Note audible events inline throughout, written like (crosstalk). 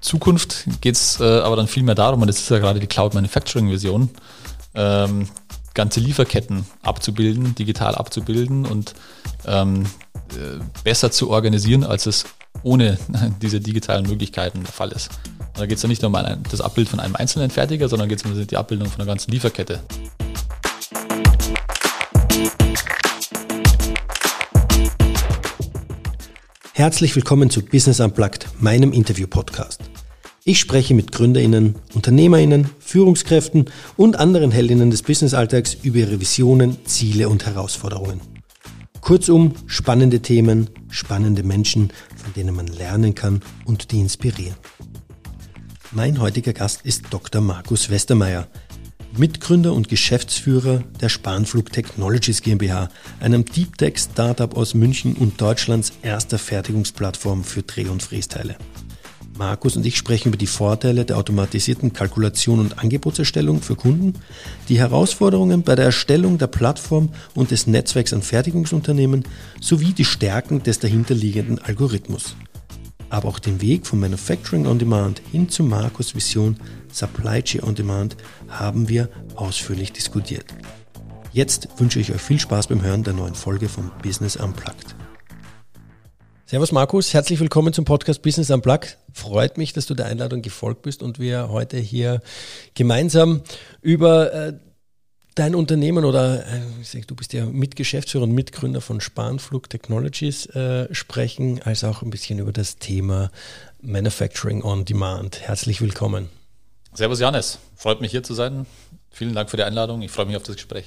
Zukunft geht es äh, aber dann viel mehr darum, und das ist ja gerade die Cloud Manufacturing Vision, ähm, ganze Lieferketten abzubilden, digital abzubilden und ähm, äh, besser zu organisieren, als es ohne (laughs) diese digitalen Möglichkeiten der Fall ist. Und da geht es ja nicht nur um ein, das Abbild von einem einzelnen Fertiger, sondern geht es um die Abbildung von der ganzen Lieferkette. Herzlich willkommen zu Business Unplugged, meinem Interview-Podcast. Ich spreche mit GründerInnen, UnternehmerInnen, Führungskräften und anderen Heldinnen des Businessalltags über ihre Visionen, Ziele und Herausforderungen. Kurzum, spannende Themen, spannende Menschen, von denen man lernen kann und die inspirieren. Mein heutiger Gast ist Dr. Markus Westermeier, Mitgründer und Geschäftsführer der Spanflug Technologies GmbH, einem Deep Tech Startup aus München und Deutschlands erster Fertigungsplattform für Dreh- und Frästeile. Markus und ich sprechen über die Vorteile der automatisierten Kalkulation und Angebotserstellung für Kunden, die Herausforderungen bei der Erstellung der Plattform und des Netzwerks an Fertigungsunternehmen sowie die Stärken des dahinterliegenden Algorithmus. Aber auch den Weg von Manufacturing on Demand hin zu Markus Vision Supply Chain on Demand haben wir ausführlich diskutiert. Jetzt wünsche ich euch viel Spaß beim Hören der neuen Folge von Business Unplugged. Servus Markus, herzlich willkommen zum Podcast Business Unplugged. Freut mich, dass du der Einladung gefolgt bist und wir heute hier gemeinsam über äh, dein Unternehmen oder äh, du bist ja Mitgeschäftsführer und Mitgründer von Spanflug Technologies äh, sprechen, als auch ein bisschen über das Thema Manufacturing on Demand. Herzlich willkommen. Servus Janis, freut mich hier zu sein. Vielen Dank für die Einladung. Ich freue mich auf das Gespräch.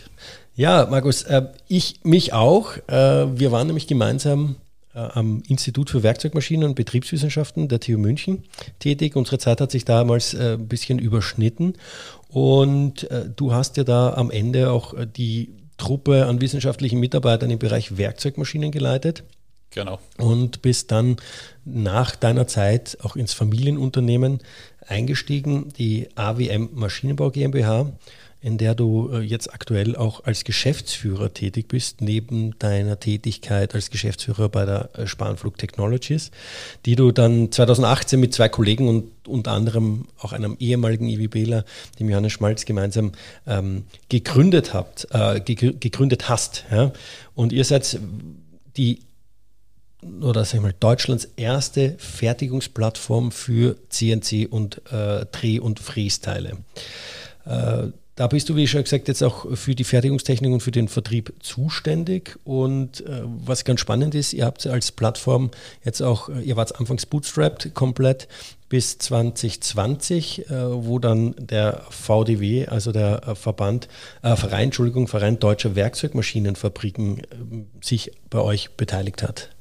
Ja, Markus, äh, ich mich auch. Äh, wir waren nämlich gemeinsam am Institut für Werkzeugmaschinen und Betriebswissenschaften der TU München tätig. Unsere Zeit hat sich damals äh, ein bisschen überschnitten und äh, du hast ja da am Ende auch die Truppe an wissenschaftlichen Mitarbeitern im Bereich Werkzeugmaschinen geleitet. Genau. Und bist dann nach deiner Zeit auch ins Familienunternehmen eingestiegen, die AWM Maschinenbau GmbH in der du äh, jetzt aktuell auch als Geschäftsführer tätig bist, neben deiner Tätigkeit als Geschäftsführer bei der äh, Spanflug Technologies, die du dann 2018 mit zwei Kollegen und unter anderem auch einem ehemaligen IWBler, dem Johannes Schmalz, gemeinsam ähm, gegründet habt, äh, gegründet hast. Ja? Und ihr seid die oder sag ich mal, Deutschlands erste Fertigungsplattform für CNC und äh, Dreh- und Frästeile. Äh, da bist du, wie schon gesagt, jetzt auch für die Fertigungstechnik und für den Vertrieb zuständig. Und äh, was ganz spannend ist, ihr habt als Plattform jetzt auch, äh, ihr wart anfangs bootstrapped komplett bis 2020, äh, wo dann der VDW, also der äh, Verband, äh, Verein, Entschuldigung, Verein Deutscher Werkzeugmaschinenfabriken, äh, sich bei euch beteiligt hat.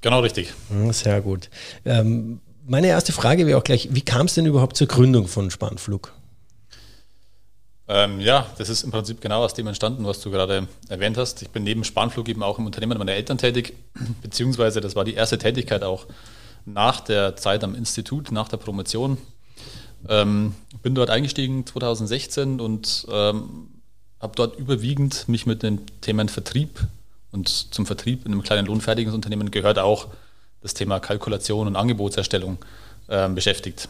Genau richtig. Sehr gut. Ähm, meine erste Frage wäre auch gleich, wie kam es denn überhaupt zur Gründung von Spanflug? Ähm, ja, das ist im Prinzip genau aus dem entstanden, was du gerade erwähnt hast. Ich bin neben Spanflug eben auch im Unternehmen meiner Eltern tätig, (clears throat) beziehungsweise das war die erste Tätigkeit auch nach der Zeit am Institut, nach der Promotion. Ähm, bin dort eingestiegen 2016 und ähm, habe dort überwiegend mich mit den Themen Vertrieb und zum Vertrieb in einem kleinen Lohnfertigungsunternehmen gehört auch das Thema Kalkulation und Angebotserstellung äh, beschäftigt.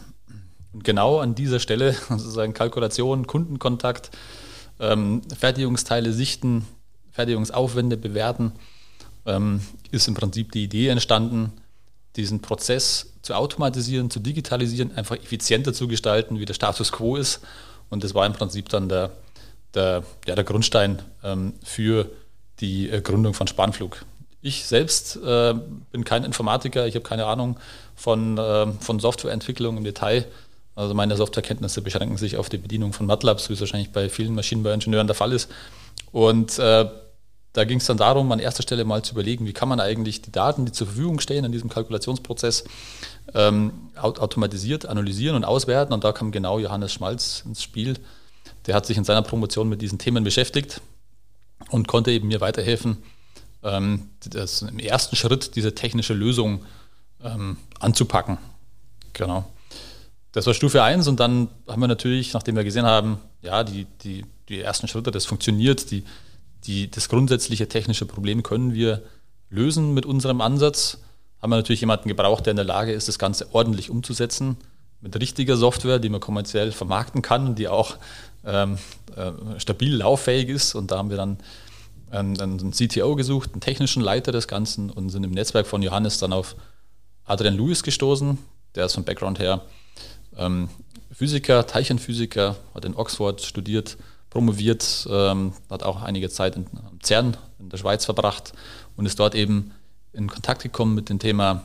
Und genau an dieser Stelle, (laughs) sozusagen Kalkulation, Kundenkontakt, ähm, Fertigungsteile sichten, Fertigungsaufwände bewerten, ähm, ist im Prinzip die Idee entstanden, diesen Prozess zu automatisieren, zu digitalisieren, einfach effizienter zu gestalten, wie der Status quo ist. Und das war im Prinzip dann der, der, ja, der Grundstein ähm, für die äh, Gründung von Spanflug. Ich selbst äh, bin kein Informatiker, ich habe keine Ahnung von, äh, von Softwareentwicklung im Detail. Also meine Softwarekenntnisse beschränken sich auf die Bedienung von MATLAB, wie es wahrscheinlich bei vielen Maschinenbauingenieuren der Fall ist. Und äh, da ging es dann darum, an erster Stelle mal zu überlegen, wie kann man eigentlich die Daten, die zur Verfügung stehen in diesem Kalkulationsprozess, ähm, automatisiert analysieren und auswerten. Und da kam genau Johannes Schmalz ins Spiel. Der hat sich in seiner Promotion mit diesen Themen beschäftigt und konnte eben mir weiterhelfen, ähm, das im ersten Schritt diese technische Lösung ähm, anzupacken. Genau. Das war Stufe 1 und dann haben wir natürlich, nachdem wir gesehen haben, ja, die, die, die ersten Schritte, das funktioniert, die, die, das grundsätzliche technische Problem können wir lösen mit unserem Ansatz, haben wir natürlich jemanden gebraucht, der in der Lage ist, das Ganze ordentlich umzusetzen, mit richtiger Software, die man kommerziell vermarkten kann und die auch ähm, äh, stabil lauffähig ist. Und da haben wir dann ähm, einen CTO gesucht, einen technischen Leiter des Ganzen und sind im Netzwerk von Johannes dann auf Adrian Lewis gestoßen. Der ist vom Background her ähm, Physiker, Teilchenphysiker, hat in Oxford studiert, promoviert, ähm, hat auch einige Zeit in CERN in der Schweiz verbracht und ist dort eben in Kontakt gekommen mit dem Thema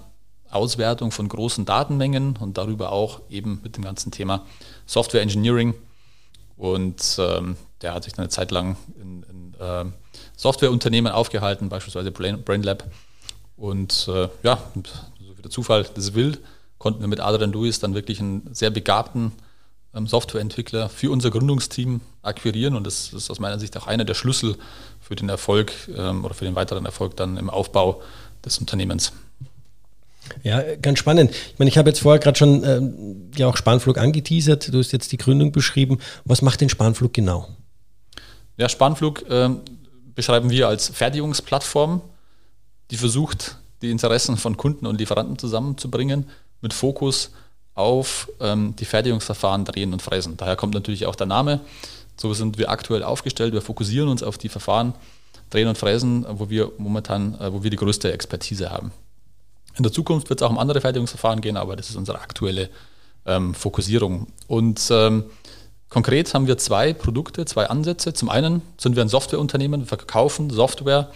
Auswertung von großen Datenmengen und darüber auch eben mit dem ganzen Thema Software Engineering. Und ähm, der hat sich dann eine Zeit lang in, in äh, Softwareunternehmen aufgehalten, beispielsweise BrainLab. Und äh, ja, so wie der Zufall das will, konnten wir mit Adrian Lewis dann wirklich einen sehr begabten ähm, Softwareentwickler für unser Gründungsteam akquirieren. Und das ist aus meiner Sicht auch einer der Schlüssel für den Erfolg ähm, oder für den weiteren Erfolg dann im Aufbau des Unternehmens. Ja, ganz spannend. Ich meine, ich habe jetzt vorher gerade schon äh, ja auch Spanflug angeteasert. Du hast jetzt die Gründung beschrieben. Was macht den Spanflug genau? Ja, Spanflug äh, beschreiben wir als Fertigungsplattform, die versucht, die Interessen von Kunden und Lieferanten zusammenzubringen, mit Fokus auf ähm, die Fertigungsverfahren drehen und fräsen. Daher kommt natürlich auch der Name. So sind wir aktuell aufgestellt. Wir fokussieren uns auf die Verfahren drehen und fräsen, wo wir momentan, äh, wo wir die größte Expertise haben. In der Zukunft wird es auch um andere Fertigungsverfahren gehen, aber das ist unsere aktuelle ähm, Fokussierung. Und ähm, konkret haben wir zwei Produkte, zwei Ansätze. Zum einen sind wir ein Softwareunternehmen, wir verkaufen Software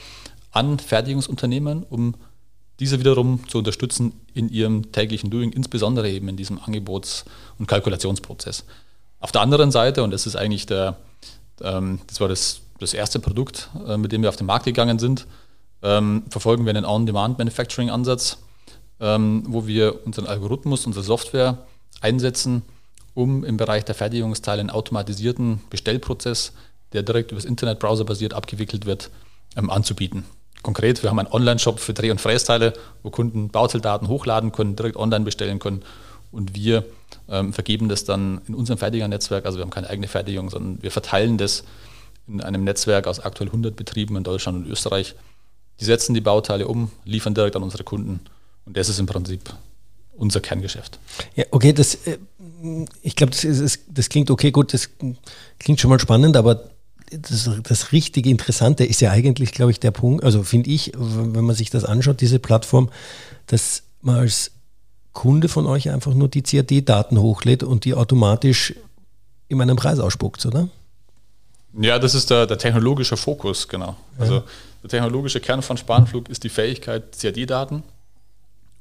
an Fertigungsunternehmen, um diese wiederum zu unterstützen in ihrem täglichen Doing, insbesondere eben in diesem Angebots- und Kalkulationsprozess. Auf der anderen Seite, und das ist eigentlich der, ähm, das war das, das erste Produkt, äh, mit dem wir auf den Markt gegangen sind, ähm, verfolgen wir einen On-Demand-Manufacturing-Ansatz ähm, wo wir unseren Algorithmus, unsere Software einsetzen, um im Bereich der Fertigungsteile einen automatisierten Bestellprozess, der direkt übers Internetbrowser basiert abgewickelt wird, anzubieten. Konkret, wir haben einen Online-Shop für Dreh- und Frästeile, wo Kunden Bauteildaten hochladen können, direkt online bestellen können und wir ähm, vergeben das dann in unserem Fertigernetzwerk. Also wir haben keine eigene Fertigung, sondern wir verteilen das in einem Netzwerk aus aktuell 100 Betrieben in Deutschland und Österreich. Die setzen die Bauteile um, liefern direkt an unsere Kunden und das ist im Prinzip unser Kerngeschäft. Ja, okay, das, äh, ich glaube, das, ist, das klingt okay, gut, das klingt schon mal spannend, aber das, das richtige Interessante ist ja eigentlich, glaube ich, der Punkt, also finde ich, wenn man sich das anschaut, diese Plattform, dass man als Kunde von euch einfach nur die CAD-Daten hochlädt und die automatisch in meinem Preis ausspuckt, oder? Ja, das ist der, der technologische Fokus, genau. Also ja. der technologische Kern von Spanflug ist die Fähigkeit, CAD-Daten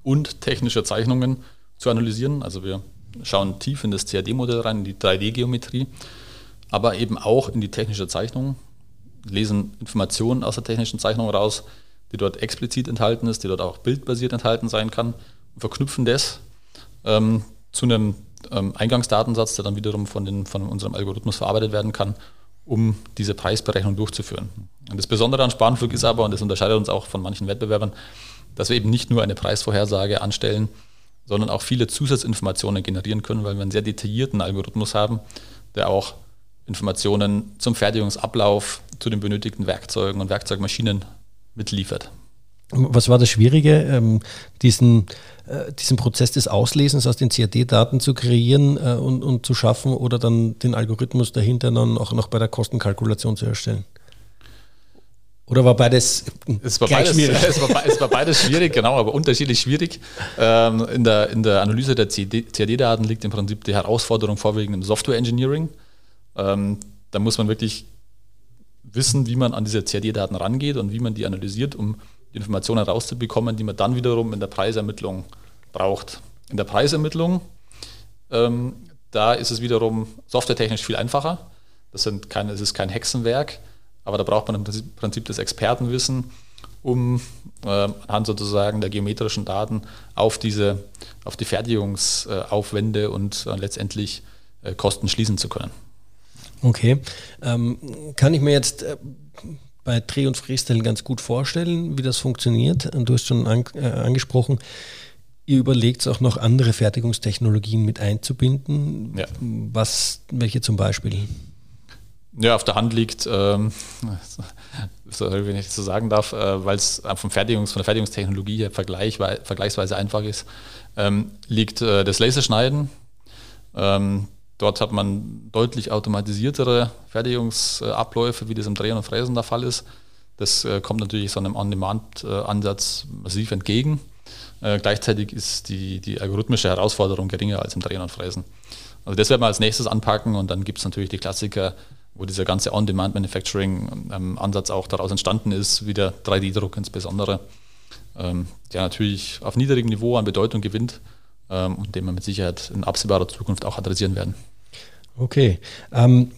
und technische Zeichnungen zu analysieren. Also wir schauen tief in das CAD-Modell rein, in die 3D-Geometrie, aber eben auch in die technische Zeichnung, lesen Informationen aus der technischen Zeichnung raus, die dort explizit enthalten ist, die dort auch bildbasiert enthalten sein kann und verknüpfen das ähm, zu einem ähm, Eingangsdatensatz, der dann wiederum von, den, von unserem Algorithmus verarbeitet werden kann, um diese Preisberechnung durchzuführen. Und das Besondere an Spanflug ist aber, und das unterscheidet uns auch von manchen Wettbewerbern, dass wir eben nicht nur eine Preisvorhersage anstellen, sondern auch viele Zusatzinformationen generieren können, weil wir einen sehr detaillierten Algorithmus haben, der auch Informationen zum Fertigungsablauf, zu den benötigten Werkzeugen und Werkzeugmaschinen mitliefert. Was war das Schwierige, ähm, diesen, äh, diesen Prozess des Auslesens aus den CAD-Daten zu kreieren äh, und, und zu schaffen oder dann den Algorithmus dahinter dann auch noch bei der Kostenkalkulation zu erstellen? Oder war beides es war beides, schwierig? (laughs) Es war, es war, beides schwierig, genau, aber unterschiedlich schwierig. Ähm, in, der, in der Analyse der CAD-Daten liegt im Prinzip die Herausforderung vorwiegend im Software Engineering. Ähm, da muss man wirklich wissen, wie man an diese CAD-Daten rangeht und wie man die analysiert, um die Informationen rauszubekommen, die man dann wiederum in der Preisermittlung braucht. In der Preisermittlung, ähm, da ist es wiederum softwaretechnisch viel einfacher. Das, sind keine, das ist kein Hexenwerk aber da braucht man im Prinzip das Expertenwissen, um äh, anhand sozusagen der geometrischen Daten auf diese, auf die Fertigungsaufwände und äh, letztendlich äh, Kosten schließen zu können. Okay. Ähm, kann ich mir jetzt äh, bei Dreh- und Freestyle ganz gut vorstellen, wie das funktioniert? Du hast schon an, äh, angesprochen, ihr überlegt auch noch andere Fertigungstechnologien mit einzubinden. Ja. Was, welche zum Beispiel? Ja, auf der Hand liegt, ähm, (laughs) wenn ich das so sagen darf, äh, weil es vom Fertigungs, von der Fertigungstechnologie her vergleich, vergleichsweise einfach ist, ähm, liegt äh, das Laserschneiden. Ähm, dort hat man deutlich automatisiertere Fertigungsabläufe, wie das im Drehen und Fräsen der Fall ist. Das äh, kommt natürlich so einem On-Demand-Ansatz massiv entgegen. Äh, gleichzeitig ist die, die algorithmische Herausforderung geringer als im Drehen und Fräsen. Also das werden wir als nächstes anpacken und dann gibt es natürlich die Klassiker, wo dieser ganze On-Demand-Manufacturing-Ansatz auch daraus entstanden ist, wie der 3D-Druck insbesondere, ähm, der natürlich auf niedrigem Niveau an Bedeutung gewinnt ähm, und den wir mit Sicherheit in absehbarer Zukunft auch adressieren werden. Okay. Ähm,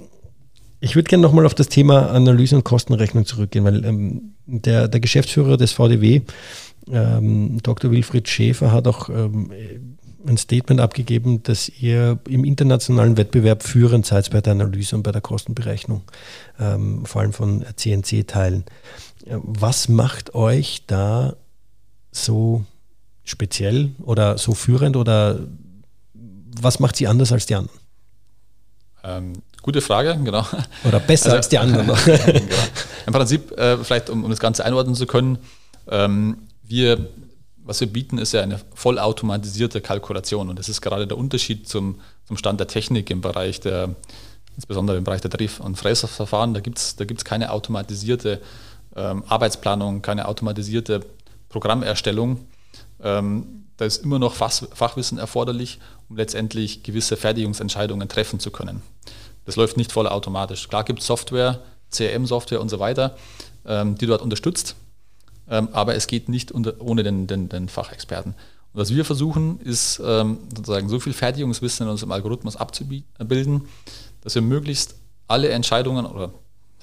ich würde gerne nochmal auf das Thema Analyse und Kostenrechnung zurückgehen, weil ähm, der, der Geschäftsführer des VDW, ähm, Dr. Wilfried Schäfer, hat auch ähm, ein Statement abgegeben, dass ihr im internationalen Wettbewerb führend seid bei der Analyse und bei der Kostenberechnung, ähm, vor allem von CNC-Teilen. Was macht euch da so speziell oder so führend oder was macht sie anders als die anderen? Ähm, gute Frage, genau. Oder besser also, als die anderen. (laughs) genau. Im Prinzip, äh, vielleicht um, um, das Ganze einordnen zu können, ähm, wir was wir bieten, ist ja eine vollautomatisierte Kalkulation. Und das ist gerade der Unterschied zum, zum Stand der Technik im Bereich der, insbesondere im Bereich der Dreh- und Fräsverfahren. Da gibt es da gibt's keine automatisierte ähm, Arbeitsplanung, keine automatisierte Programmerstellung. Ähm, da ist immer noch Fach, Fachwissen erforderlich, um letztendlich gewisse Fertigungsentscheidungen treffen zu können. Das läuft nicht vollautomatisch. Klar gibt es Software, CRM-Software und so weiter, ähm, die dort unterstützt. Ähm, aber es geht nicht unter, ohne den, den, den, Fachexperten. Und was wir versuchen, ist ähm, sozusagen so viel Fertigungswissen in unserem Algorithmus abzubilden, dass wir möglichst alle Entscheidungen oder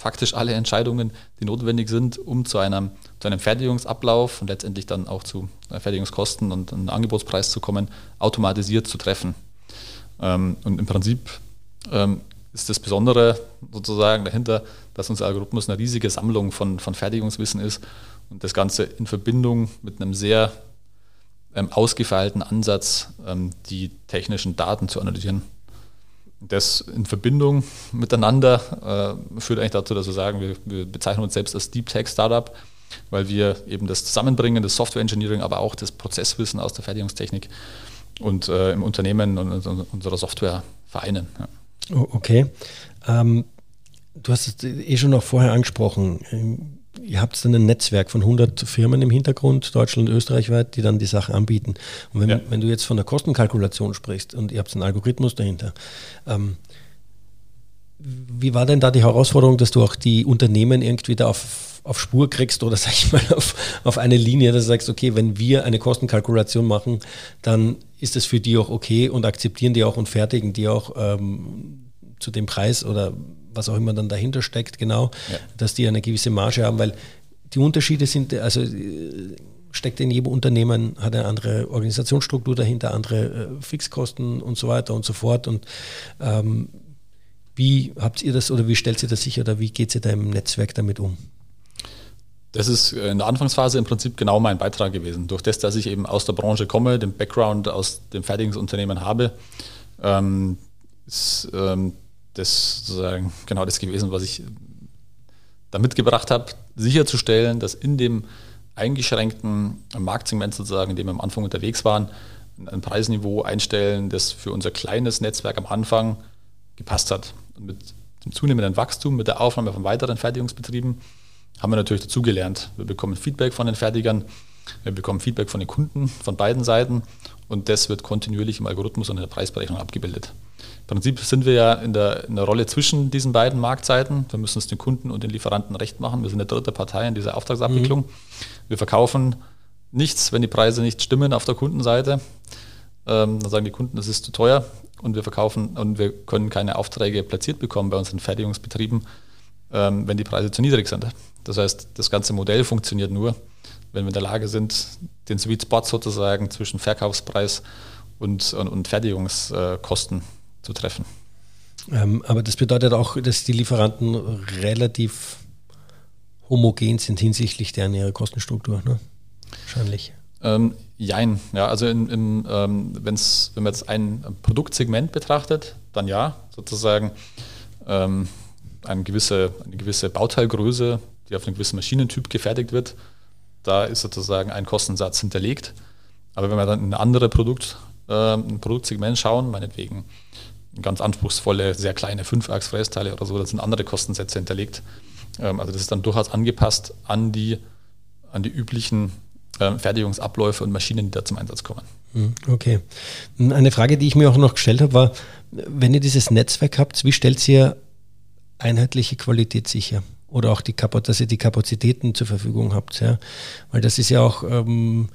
faktisch alle Entscheidungen, die notwendig sind, um zu einem, zu einem Fertigungsablauf und letztendlich dann auch zu Fertigungskosten und einem Angebotspreis zu kommen, automatisiert zu treffen. Ähm, und im Prinzip ähm, ist das Besondere sozusagen dahinter, dass unser Algorithmus eine riesige Sammlung von, von Fertigungswissen ist und das Ganze in Verbindung mit einem sehr ähm, ausgefeilten Ansatz, ähm, die technischen Daten zu analysieren. Das in Verbindung miteinander äh, führt eigentlich dazu, dass wir sagen, wir, wir bezeichnen uns selbst als Deep Tech Startup, weil wir eben das Zusammenbringen des Software Engineering, aber auch das Prozesswissen aus der Fertigungstechnik und äh, im Unternehmen und, und unserer Software vereinen. Ja. Okay. Ähm, du hast es eh schon noch vorher angesprochen ihr habt dann ein Netzwerk von 100 Firmen im Hintergrund, Deutschland, Österreichweit, die dann die Sache anbieten. Und wenn, ja. wenn du jetzt von der Kostenkalkulation sprichst und ihr habt einen Algorithmus dahinter, ähm, wie war denn da die Herausforderung, dass du auch die Unternehmen irgendwie da auf, auf Spur kriegst oder (laughs) sag ich mal auf, auf eine Linie, dass du sagst, okay, wenn wir eine Kostenkalkulation machen, dann ist das für die auch okay und akzeptieren die auch und fertigen die auch ähm, zu dem Preis oder was auch immer dann dahinter steckt, genau, ja. dass die eine gewisse Marge haben, weil die Unterschiede sind, also äh, steckt in jedem Unternehmen, hat eine andere Organisationsstruktur dahinter, andere äh, Fixkosten und so weiter und so fort. Und ähm, wie habt ihr das oder wie stellt ihr das sicher oder wie geht ihr da im Netzwerk damit um? Das ist in der Anfangsphase im Prinzip genau mein Beitrag gewesen. Durch das, dass ich eben aus der Branche komme, den Background aus dem Fertigungsunternehmen habe, ähm, ist ähm, das sozusagen genau das gewesen, was ich da mitgebracht habe, sicherzustellen, dass in dem eingeschränkten Marktsegment sozusagen, in dem wir am Anfang unterwegs waren, ein Preisniveau einstellen, das für unser kleines Netzwerk am Anfang gepasst hat. Und mit dem zunehmenden Wachstum, mit der Aufnahme von weiteren Fertigungsbetrieben, haben wir natürlich dazugelernt. Wir bekommen Feedback von den Fertigern, wir bekommen Feedback von den Kunden von beiden Seiten und das wird kontinuierlich im Algorithmus und in der Preisberechnung abgebildet. Im Prinzip sind wir ja in der, in der Rolle zwischen diesen beiden Marktseiten. Wir müssen es den Kunden und den Lieferanten recht machen. Wir sind eine dritte Partei in dieser Auftragsabwicklung. Mhm. Wir verkaufen nichts, wenn die Preise nicht stimmen auf der Kundenseite. Ähm, dann sagen die Kunden, das ist zu teuer und wir verkaufen und wir können keine Aufträge platziert bekommen bei unseren Fertigungsbetrieben, ähm, wenn die Preise zu niedrig sind. Das heißt, das ganze Modell funktioniert nur, wenn wir in der Lage sind, den Sweet Spot sozusagen zwischen Verkaufspreis und, und, und Fertigungskosten zu treffen. Ähm, aber das bedeutet auch, dass die Lieferanten relativ homogen sind hinsichtlich deren ihrer Kostenstruktur, ne? wahrscheinlich. Ähm, jein, ja, also in, in, ähm, wenn's, wenn man jetzt ein Produktsegment betrachtet, dann ja, sozusagen. Ähm, eine gewisse, eine gewisse Bauteilgröße, die auf einem gewissen Maschinentyp gefertigt wird. Da ist sozusagen ein Kostensatz hinterlegt. Aber wenn wir dann in ein anderes Produkt, äh, ein Produktsegment schauen, meinetwegen ganz anspruchsvolle, sehr kleine 5-Achs-Frästeile oder so, da sind andere Kostensätze hinterlegt. Ähm, also das ist dann durchaus angepasst an die, an die üblichen ähm, Fertigungsabläufe und Maschinen, die da zum Einsatz kommen. Hm, okay. Eine Frage, die ich mir auch noch gestellt habe, war, wenn ihr dieses Netzwerk habt, wie stellt ihr einheitliche Qualität sicher? Oder auch die dass ihr die Kapazitäten zur Verfügung habt, ja? Weil das ist ja auch ähm,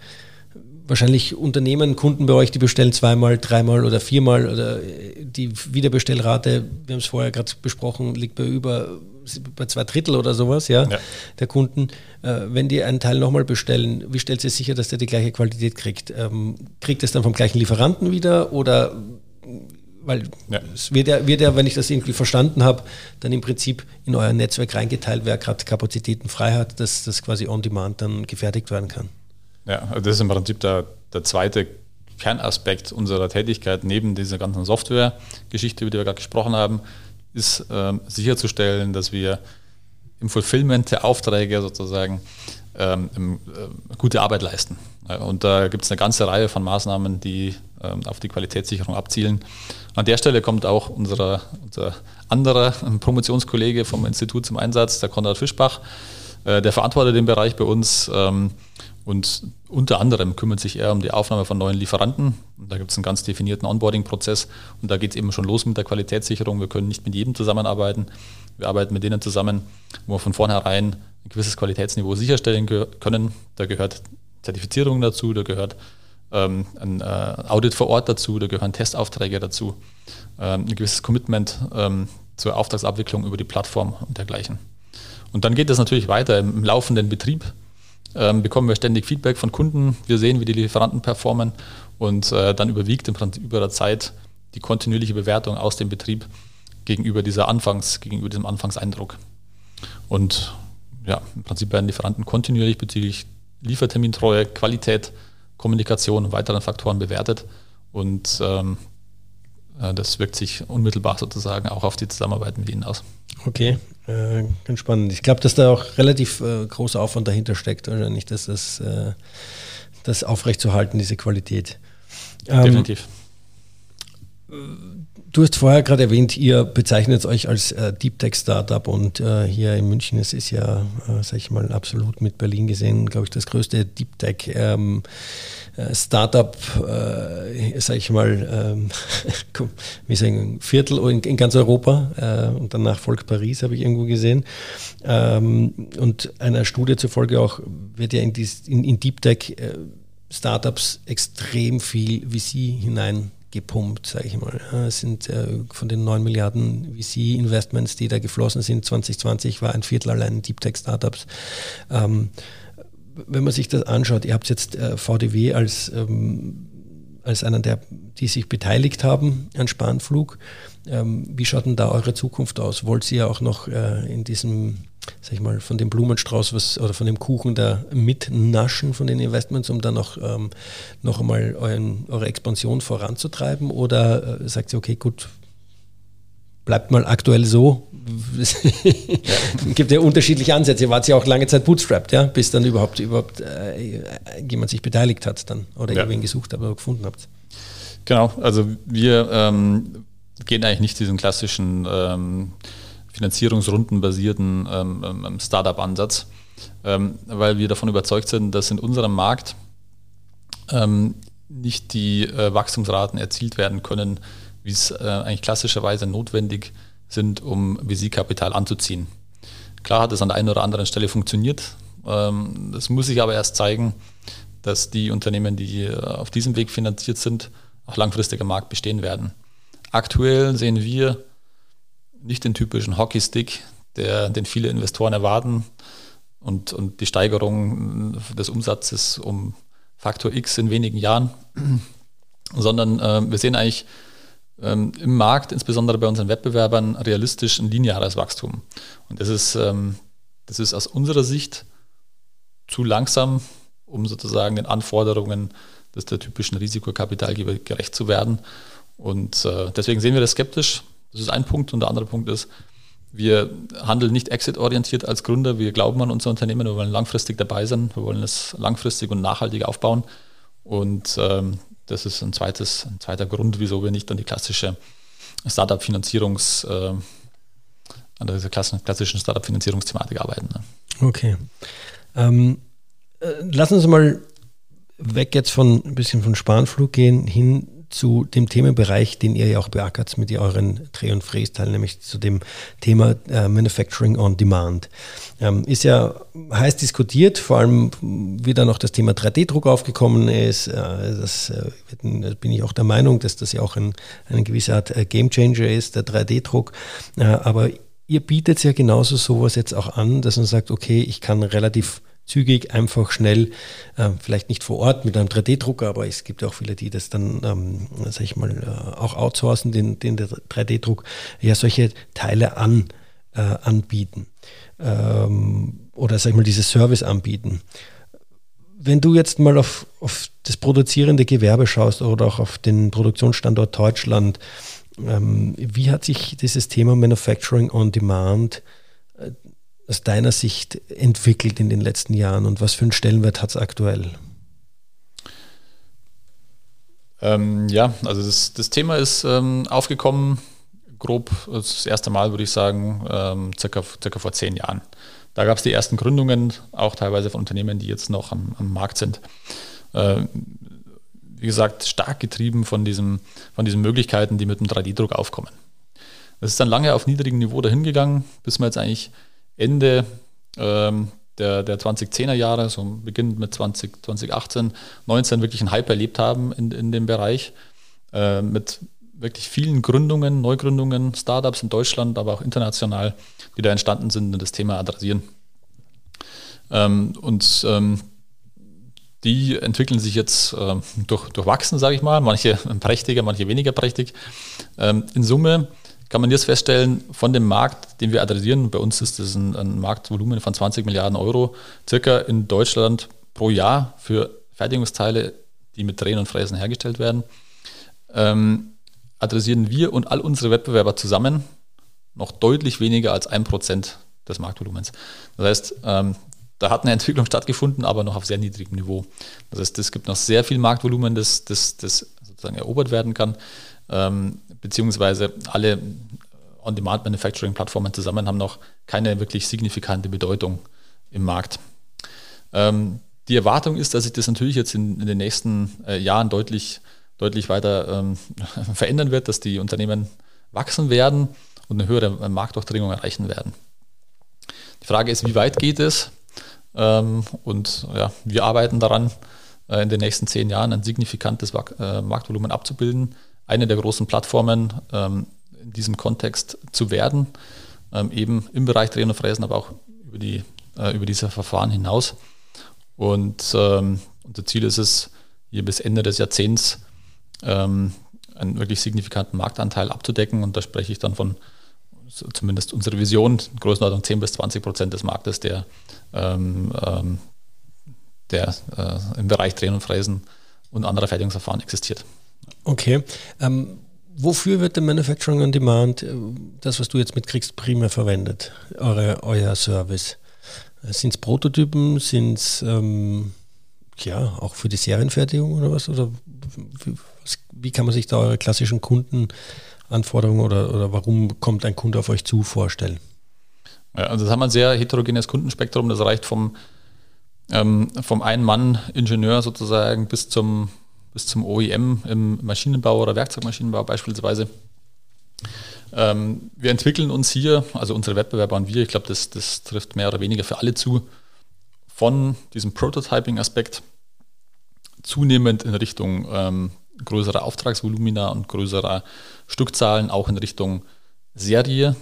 wahrscheinlich Unternehmen, Kunden bei euch, die bestellen zweimal, dreimal oder viermal oder die Wiederbestellrate, wir haben es vorher gerade besprochen, liegt bei über bei zwei Drittel oder sowas, ja, ja. der Kunden. Äh, wenn die einen Teil nochmal bestellen, wie stellt ihr sicher, dass der die gleiche Qualität kriegt? Ähm, kriegt es dann vom gleichen Lieferanten wieder oder weil ja. es wird ja, wird ja, wenn ich das irgendwie verstanden habe, dann im Prinzip in euer Netzwerk reingeteilt, wer gerade Kapazitäten frei hat, dass das quasi on demand dann gefertigt werden kann. Ja, also das ist im Prinzip der, der zweite Kernaspekt unserer Tätigkeit neben dieser ganzen Software-Geschichte, über die wir gerade gesprochen haben, ist ähm, sicherzustellen, dass wir im Fulfillment der Aufträge sozusagen ähm, äh, gute Arbeit leisten. Und da gibt es eine ganze Reihe von Maßnahmen, die ähm, auf die Qualitätssicherung abzielen. An der Stelle kommt auch unser, unser anderer Promotionskollege vom Institut zum Einsatz, der Konrad Fischbach. Äh, der verantwortet den Bereich bei uns. Und unter anderem kümmert sich er um die Aufnahme von neuen Lieferanten. Und da gibt es einen ganz definierten Onboarding-Prozess. Und da geht es eben schon los mit der Qualitätssicherung. Wir können nicht mit jedem zusammenarbeiten. Wir arbeiten mit denen zusammen, wo wir von vornherein ein gewisses Qualitätsniveau sicherstellen können. Da gehört Zertifizierung dazu, da gehört ähm, ein äh, Audit vor Ort dazu, da gehören Testaufträge dazu, ähm, ein gewisses Commitment ähm, zur Auftragsabwicklung über die Plattform und dergleichen. Und dann geht es natürlich weiter im, im laufenden Betrieb ähm, bekommen wir ständig Feedback von Kunden. Wir sehen, wie die Lieferanten performen und äh, dann überwiegt im Prinzip über der Zeit die kontinuierliche Bewertung aus dem Betrieb gegenüber dieser Anfangs, gegenüber diesem Anfangseindruck. Und ja, im Prinzip werden Lieferanten kontinuierlich bezüglich Liefertermintreue, Qualität, Kommunikation und weiteren Faktoren bewertet. Und ähm, äh, das wirkt sich unmittelbar sozusagen auch auf die Zusammenarbeit mit ihnen aus. Okay, äh, ganz spannend. Ich glaube, dass da auch relativ äh, großer Aufwand dahinter steckt, wahrscheinlich, dass das, äh, das aufrechtzuerhalten, diese Qualität. Ähm, Definitiv. Du hast vorher gerade erwähnt, ihr bezeichnet euch als äh, Deep Tech Startup und äh, hier in München es ist ja, äh, sag ich mal, absolut mit Berlin gesehen, glaube ich, das größte Deep Tech ähm, äh, Startup, äh, sag ich mal, ähm, (laughs) wie sagen, Viertel in, in ganz Europa äh, und danach folgt Paris, habe ich irgendwo gesehen. Ähm, und einer Studie zufolge auch wird ja in, dies, in, in Deep Tech äh, Startups extrem viel VC hinein gepumpt, sage ich mal. Es sind äh, von den 9 Milliarden VC-Investments, die da geflossen sind, 2020 war ein Viertel allein Deep Tech-Startups. Ähm, wenn man sich das anschaut, ihr habt jetzt äh, VDW als, ähm, als einer der, die sich beteiligt haben an Spanflug. Ähm, wie schaut denn da eure Zukunft aus? Wollt ihr auch noch äh, in diesem sag ich mal, von dem Blumenstrauß was, oder von dem Kuchen da mitnaschen von den Investments, um dann auch ähm, noch einmal euren, eure Expansion voranzutreiben? Oder äh, sagt ihr, okay, gut, bleibt mal aktuell so? Es (laughs) gibt ja unterschiedliche Ansätze. Ihr wart ja auch lange Zeit bootstrapped, ja, bis dann überhaupt, überhaupt äh, jemand sich beteiligt hat dann oder ja. irgendwen gesucht habt oder gefunden habt. Genau, also wir ähm, gehen eigentlich nicht diesen klassischen ähm, finanzierungsrundenbasierten ähm, ähm, Startup-Ansatz, ähm, weil wir davon überzeugt sind, dass in unserem Markt ähm, nicht die äh, Wachstumsraten erzielt werden können, wie es äh, eigentlich klassischerweise notwendig sind, um VC-Kapital anzuziehen. Klar hat es an der einen oder anderen Stelle funktioniert. Ähm, das muss sich aber erst zeigen, dass die Unternehmen, die äh, auf diesem Weg finanziert sind, auch langfristig am Markt bestehen werden. Aktuell sehen wir nicht den typischen Hockeystick, der, den viele Investoren erwarten und, und die Steigerung des Umsatzes um Faktor X in wenigen Jahren, (clears throat) sondern äh, wir sehen eigentlich ähm, im Markt, insbesondere bei unseren Wettbewerbern, realistisch ein lineares Wachstum. Und das ist, ähm, das ist aus unserer Sicht zu langsam, um sozusagen den Anforderungen des der typischen Risikokapitalgeber gerecht zu werden. Und äh, deswegen sehen wir das skeptisch. Das ist ein Punkt. Und der andere Punkt ist, wir handeln nicht exit-orientiert als Gründer. Wir glauben an unser Unternehmen, wir wollen langfristig dabei sein, wir wollen es langfristig und nachhaltig aufbauen. Und ähm, das ist ein, zweites, ein zweiter Grund, wieso wir nicht an die klassische Startup-Finanzierungs, äh, an dieser klassischen Startup-Finanzierungsthematik arbeiten. Ne? Okay. Ähm, äh, lassen Sie mal weg jetzt von ein bisschen von Spanflug gehen hin zu dem Themenbereich, den ihr ja auch beackert mit euren Dreh- und Frästeilen, nämlich zu dem Thema äh, Manufacturing on Demand. Ähm, ist ja heiß diskutiert, vor allem wie da noch das Thema 3D-Druck aufgekommen ist. Äh, das, äh, bin ich auch der Meinung, dass das ja auch ein, eine gewisse Art äh, Gamechanger ist, der 3D-Druck. Äh, aber ihr bietet ja genauso sowas jetzt auch an, dass man sagt, okay, ich kann relativ zügig, einfach, schnell, äh, vielleicht nicht vor Ort mit einem 3D-Drucker, aber es gibt auch viele, die das dann, ähm, sag ich mal, äh, auch outsourcen, den, den 3D-Druck, ja solche Teile an, äh, anbieten ähm, oder sag ich mal, dieses Service anbieten. Wenn du jetzt mal auf, auf das produzierende Gewerbe schaust oder auch auf den Produktionsstandort Deutschland, ähm, wie hat sich dieses Thema Manufacturing on Demand äh, aus deiner Sicht entwickelt in den letzten Jahren und was für einen Stellenwert hat es aktuell? Ähm, ja, also das, das Thema ist ähm, aufgekommen, grob das erste Mal, würde ich sagen, ähm, circa, circa vor zehn Jahren. Da gab es die ersten Gründungen, auch teilweise von Unternehmen, die jetzt noch am, am Markt sind. Äh, wie gesagt, stark getrieben von, diesem, von diesen Möglichkeiten, die mit dem 3D-Druck aufkommen. Das ist dann lange auf niedrigem Niveau dahingegangen, bis wir jetzt eigentlich Ende ähm, der, der 2010er Jahre, so beginnend mit 20, 2018, 19 wirklich einen Hype erlebt haben in, in dem Bereich. Äh, mit wirklich vielen Gründungen, Neugründungen, Startups in Deutschland, aber auch international, die da entstanden sind und das Thema adressieren. Ähm, und ähm, die entwickeln sich jetzt äh, durch, durchwachsen, sage ich mal, manche (laughs) prächtiger, manche weniger prächtig. Ähm, in Summe kann man jetzt feststellen, von dem Markt, den wir adressieren, bei uns ist das ein, ein Marktvolumen von 20 Milliarden Euro, circa in Deutschland pro Jahr für Fertigungsteile, die mit Drehen und Fräsen hergestellt werden, ähm, adressieren wir und all unsere Wettbewerber zusammen noch deutlich weniger als ein Prozent des Marktvolumens. Das heißt, ähm, da hat eine Entwicklung stattgefunden, aber noch auf sehr niedrigem Niveau. Das heißt, es gibt noch sehr viel Marktvolumen, das, das, das sozusagen erobert werden kann ähm, beziehungsweise alle On-Demand-Manufacturing-Plattformen zusammen haben noch keine wirklich signifikante Bedeutung im Markt. Ähm, die Erwartung ist, dass sich das natürlich jetzt in, in den nächsten äh, Jahren deutlich, deutlich weiter ähm, (laughs) verändern wird, dass die Unternehmen wachsen werden und eine höhere Marktdurchdringung erreichen werden. Die Frage ist, wie weit geht es? Ähm, und ja, wir arbeiten daran, äh, in den nächsten zehn Jahren ein signifikantes äh, Marktvolumen abzubilden, eine der großen Plattformen ähm, in diesem Kontext zu werden, ähm, eben im Bereich Drehen und Fräsen, aber auch über, die, äh, über diese Verfahren hinaus. Und ähm, unser Ziel ist es, hier bis Ende des Jahrzehnts ähm, einen wirklich signifikanten Marktanteil abzudecken. Und da spreche ich dann von zumindest unsere Vision, Größenordnung 10 bis 20 Prozent des Marktes, der, ähm, ähm, der äh, im Bereich Drehen und Fräsen und anderer Fertigungsverfahren existiert. Okay. Ähm, wofür wird der Manufacturing on Demand, äh, das, was du jetzt mitkriegst, primär verwendet, eure, euer Service? Sind es Prototypen? Sind es ähm, ja, auch für die Serienfertigung oder was? Oder wie kann man sich da eure klassischen Kundenanforderungen oder, oder warum kommt ein Kunde auf euch zu vorstellen? Ja, also das haben wir ein sehr heterogenes Kundenspektrum. Das reicht vom, ähm, vom Ein-Mann-Ingenieur sozusagen bis zum bis zum OEM im Maschinenbau oder Werkzeugmaschinenbau beispielsweise. Ähm, wir entwickeln uns hier, also unsere Wettbewerber und wir, ich glaube, das, das trifft mehr oder weniger für alle zu, von diesem Prototyping-Aspekt zunehmend in Richtung ähm, größerer Auftragsvolumina und größerer Stückzahlen, auch in Richtung Serie.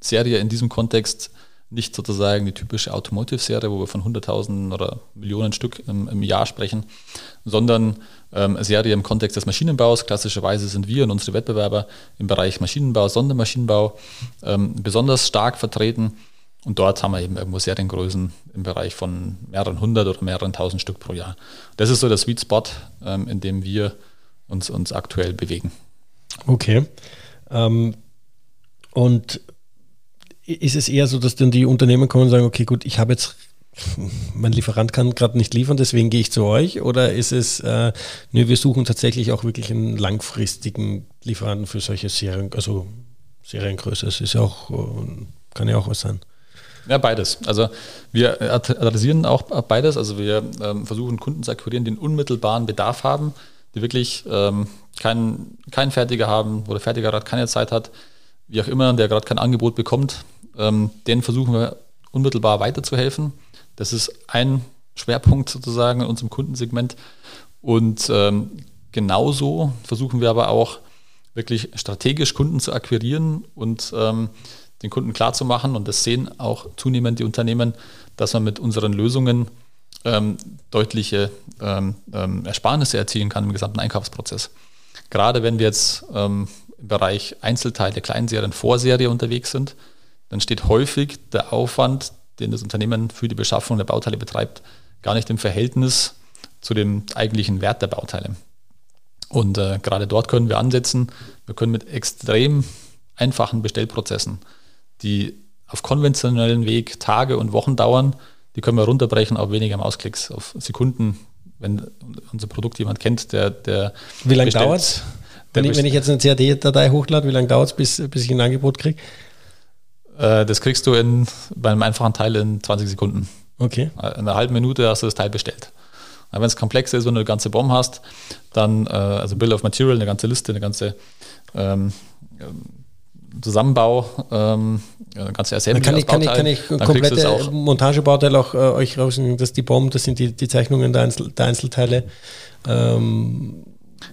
Serie in diesem Kontext nicht sozusagen die typische Automotive-Serie, wo wir von 100.000 oder Millionen Stück im, im Jahr sprechen, sondern ähm, Serie im Kontext des Maschinenbaus. Klassischerweise sind wir und unsere Wettbewerber im Bereich Maschinenbau, Sondermaschinenbau ähm, besonders stark vertreten. Und dort haben wir eben irgendwo Seriengrößen im Bereich von mehreren hundert oder mehreren tausend Stück pro Jahr. Das ist so der Sweet Spot, ähm, in dem wir uns, uns aktuell bewegen. Okay. Ähm, und ist es eher so, dass dann die Unternehmen kommen und sagen, okay, gut, ich habe jetzt mein Lieferant kann gerade nicht liefern, deswegen gehe ich zu euch? Oder ist es, äh, nö, wir suchen tatsächlich auch wirklich einen langfristigen Lieferanten für solche Serien, also Seriengröße? Es ist auch, äh, kann ja auch was sein. Ja, beides. Also wir adressieren auch beides. Also wir ähm, versuchen Kunden zu akquirieren, die einen unmittelbaren Bedarf haben, die wirklich ähm, keinen, keinen Fertiger haben, wo der Fertiger gerade keine Zeit hat, wie auch immer, der gerade kein Angebot bekommt. Ähm, den versuchen wir unmittelbar weiterzuhelfen. Das ist ein Schwerpunkt sozusagen in unserem Kundensegment. Und ähm, genauso versuchen wir aber auch wirklich strategisch Kunden zu akquirieren und ähm, den Kunden klarzumachen. Und das sehen auch zunehmend die Unternehmen, dass man mit unseren Lösungen ähm, deutliche ähm, ähm, Ersparnisse erzielen kann im gesamten Einkaufsprozess. Gerade wenn wir jetzt ähm, im Bereich Einzelteile, Kleinserien, Vorserie unterwegs sind, dann steht häufig der Aufwand den das Unternehmen für die Beschaffung der Bauteile betreibt, gar nicht im Verhältnis zu dem eigentlichen Wert der Bauteile. Und äh, gerade dort können wir ansetzen. Wir können mit extrem einfachen Bestellprozessen, die auf konventionellen Weg Tage und Wochen dauern, die können wir runterbrechen auf weniger Mausklicks, auf Sekunden. Wenn unser Produkt jemand kennt, der, der Wie lange dauert es? Wenn, wenn, ich jetzt eine CAD-Datei hochlade, wie lange dauert es, bis, bis ich ein Angebot kriege? Äh, das kriegst du in, bei einem einfachen Teil in 20 Sekunden. Okay. In einer halben Minute hast du das Teil bestellt. Wenn es komplex ist und du eine ganze Bombe hast, dann, äh, also Bill of Material, eine ganze Liste, eine ganze ähm, Zusammenbau, ähm, eine ganze Assembly kann ich, kann ich, kann ich komplette Montagebauteile auch äh, euch rausnehmen, dass die Bomben, das sind die, die Zeichnungen der, Einzel, der Einzelteile. Ähm,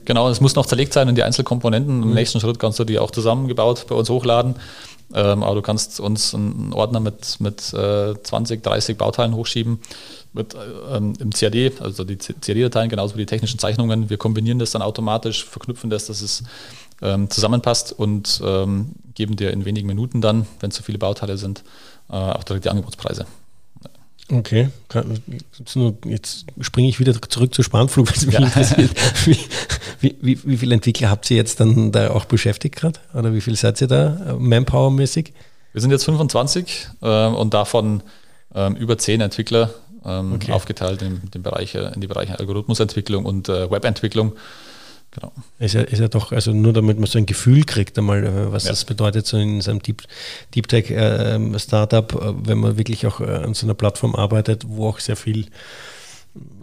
Genau, es muss noch zerlegt sein in die Einzelkomponenten. Im mhm. nächsten Schritt kannst du die auch zusammengebaut bei uns hochladen. Ähm, aber du kannst uns einen Ordner mit, mit äh, 20, 30 Bauteilen hochschieben mit, ähm, im CAD, also die CAD-Dateien, genauso wie die technischen Zeichnungen. Wir kombinieren das dann automatisch, verknüpfen das, dass es ähm, zusammenpasst und ähm, geben dir in wenigen Minuten dann, wenn es so viele Bauteile sind, äh, auch direkt die Angebotspreise. Okay, jetzt springe ich wieder zurück zu Spanflug, was mich ja. interessiert. Wie, wie, wie, viele Entwickler habt ihr jetzt dann da auch beschäftigt gerade? Oder wie viel seid ihr da, Manpower-mäßig? Wir sind jetzt 25 äh, und davon äh, über 10 Entwickler ähm, okay. aufgeteilt in, in, Bereiche, in die Bereiche Algorithmusentwicklung und äh, Webentwicklung. Genau. Ist ja, ist ja doch, also nur damit man so ein Gefühl kriegt, einmal, äh, was ja. das bedeutet, so in seinem Deep, Deep Tech äh, Startup, äh, wenn man wirklich auch äh, an so einer Plattform arbeitet, wo auch sehr viel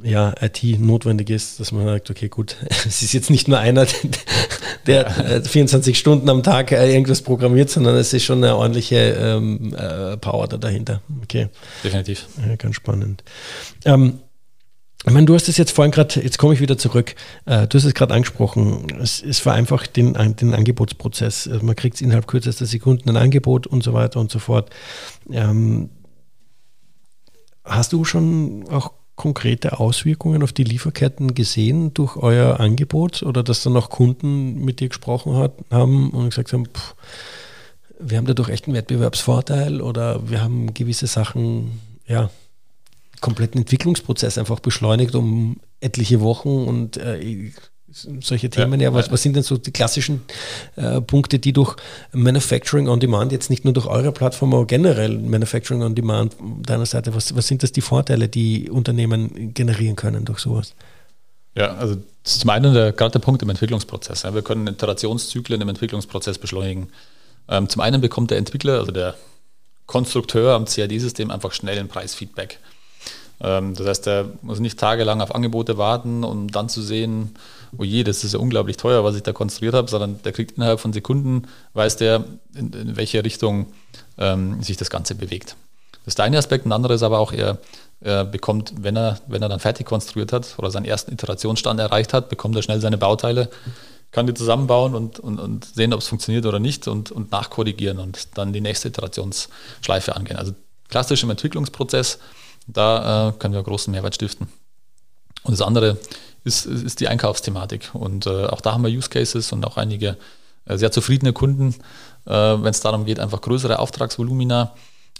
ja, IT notwendig ist, dass man sagt, okay, gut, (laughs) es ist jetzt nicht nur einer, (laughs) der ja. 24 Stunden am Tag irgendwas programmiert, sondern es ist schon eine ordentliche ähm, Power da dahinter. Okay. Definitiv. Ja, ganz spannend. Ähm, ich meine, du hast es jetzt vorhin gerade, jetzt komme ich wieder zurück, äh, du hast es gerade angesprochen, es, es vereinfacht den, den Angebotsprozess. Also man kriegt innerhalb kürzester Sekunden ein Angebot und so weiter und so fort. Ähm, hast du schon auch konkrete Auswirkungen auf die Lieferketten gesehen durch euer Angebot oder dass dann auch Kunden mit dir gesprochen hat, haben und gesagt haben, pff, wir haben dadurch echt einen Wettbewerbsvorteil oder wir haben gewisse Sachen, ja, kompletten Entwicklungsprozess einfach beschleunigt um etliche Wochen und äh, solche Themen. Ja, ja was, was, sind denn so die klassischen äh, Punkte, die durch Manufacturing on Demand, jetzt nicht nur durch eure Plattform, aber generell Manufacturing on Demand deiner Seite, was, was sind das die Vorteile, die Unternehmen generieren können durch sowas? Ja, also zum einen der, gerade der Punkt im Entwicklungsprozess. Ja. Wir können Iterationszyklen im Entwicklungsprozess beschleunigen. Ähm, zum einen bekommt der Entwickler, also der Konstrukteur am CAD-System einfach schnell ein Preisfeedback. Ähm, das heißt, er muss nicht tagelang auf Angebote warten, um dann zu sehen, oh je, das ist ja unglaublich teuer, was ich da konstruiert habe, sondern der kriegt innerhalb von Sekunden, weiß der, in, in welche Richtung ähm, sich das Ganze bewegt. Das ist der eine Aspekt. Ein anderer ist aber auch, er, er bekommt, wenn er, wenn er dann fertig konstruiert hat oder seinen ersten Iterationsstand erreicht hat, bekommt er schnell seine Bauteile, kann die zusammenbauen und, und, und sehen, ob es funktioniert oder nicht und, und nachkorrigieren und dann die nächste Iterationsschleife angehen. Also klassisch im Entwicklungsprozess da äh, können wir großen Mehrwert stiften. Und das andere ist, ist die Einkaufsthematik. Und äh, auch da haben wir Use Cases und auch einige äh, sehr zufriedene Kunden, äh, wenn es darum geht, einfach größere Auftragsvolumina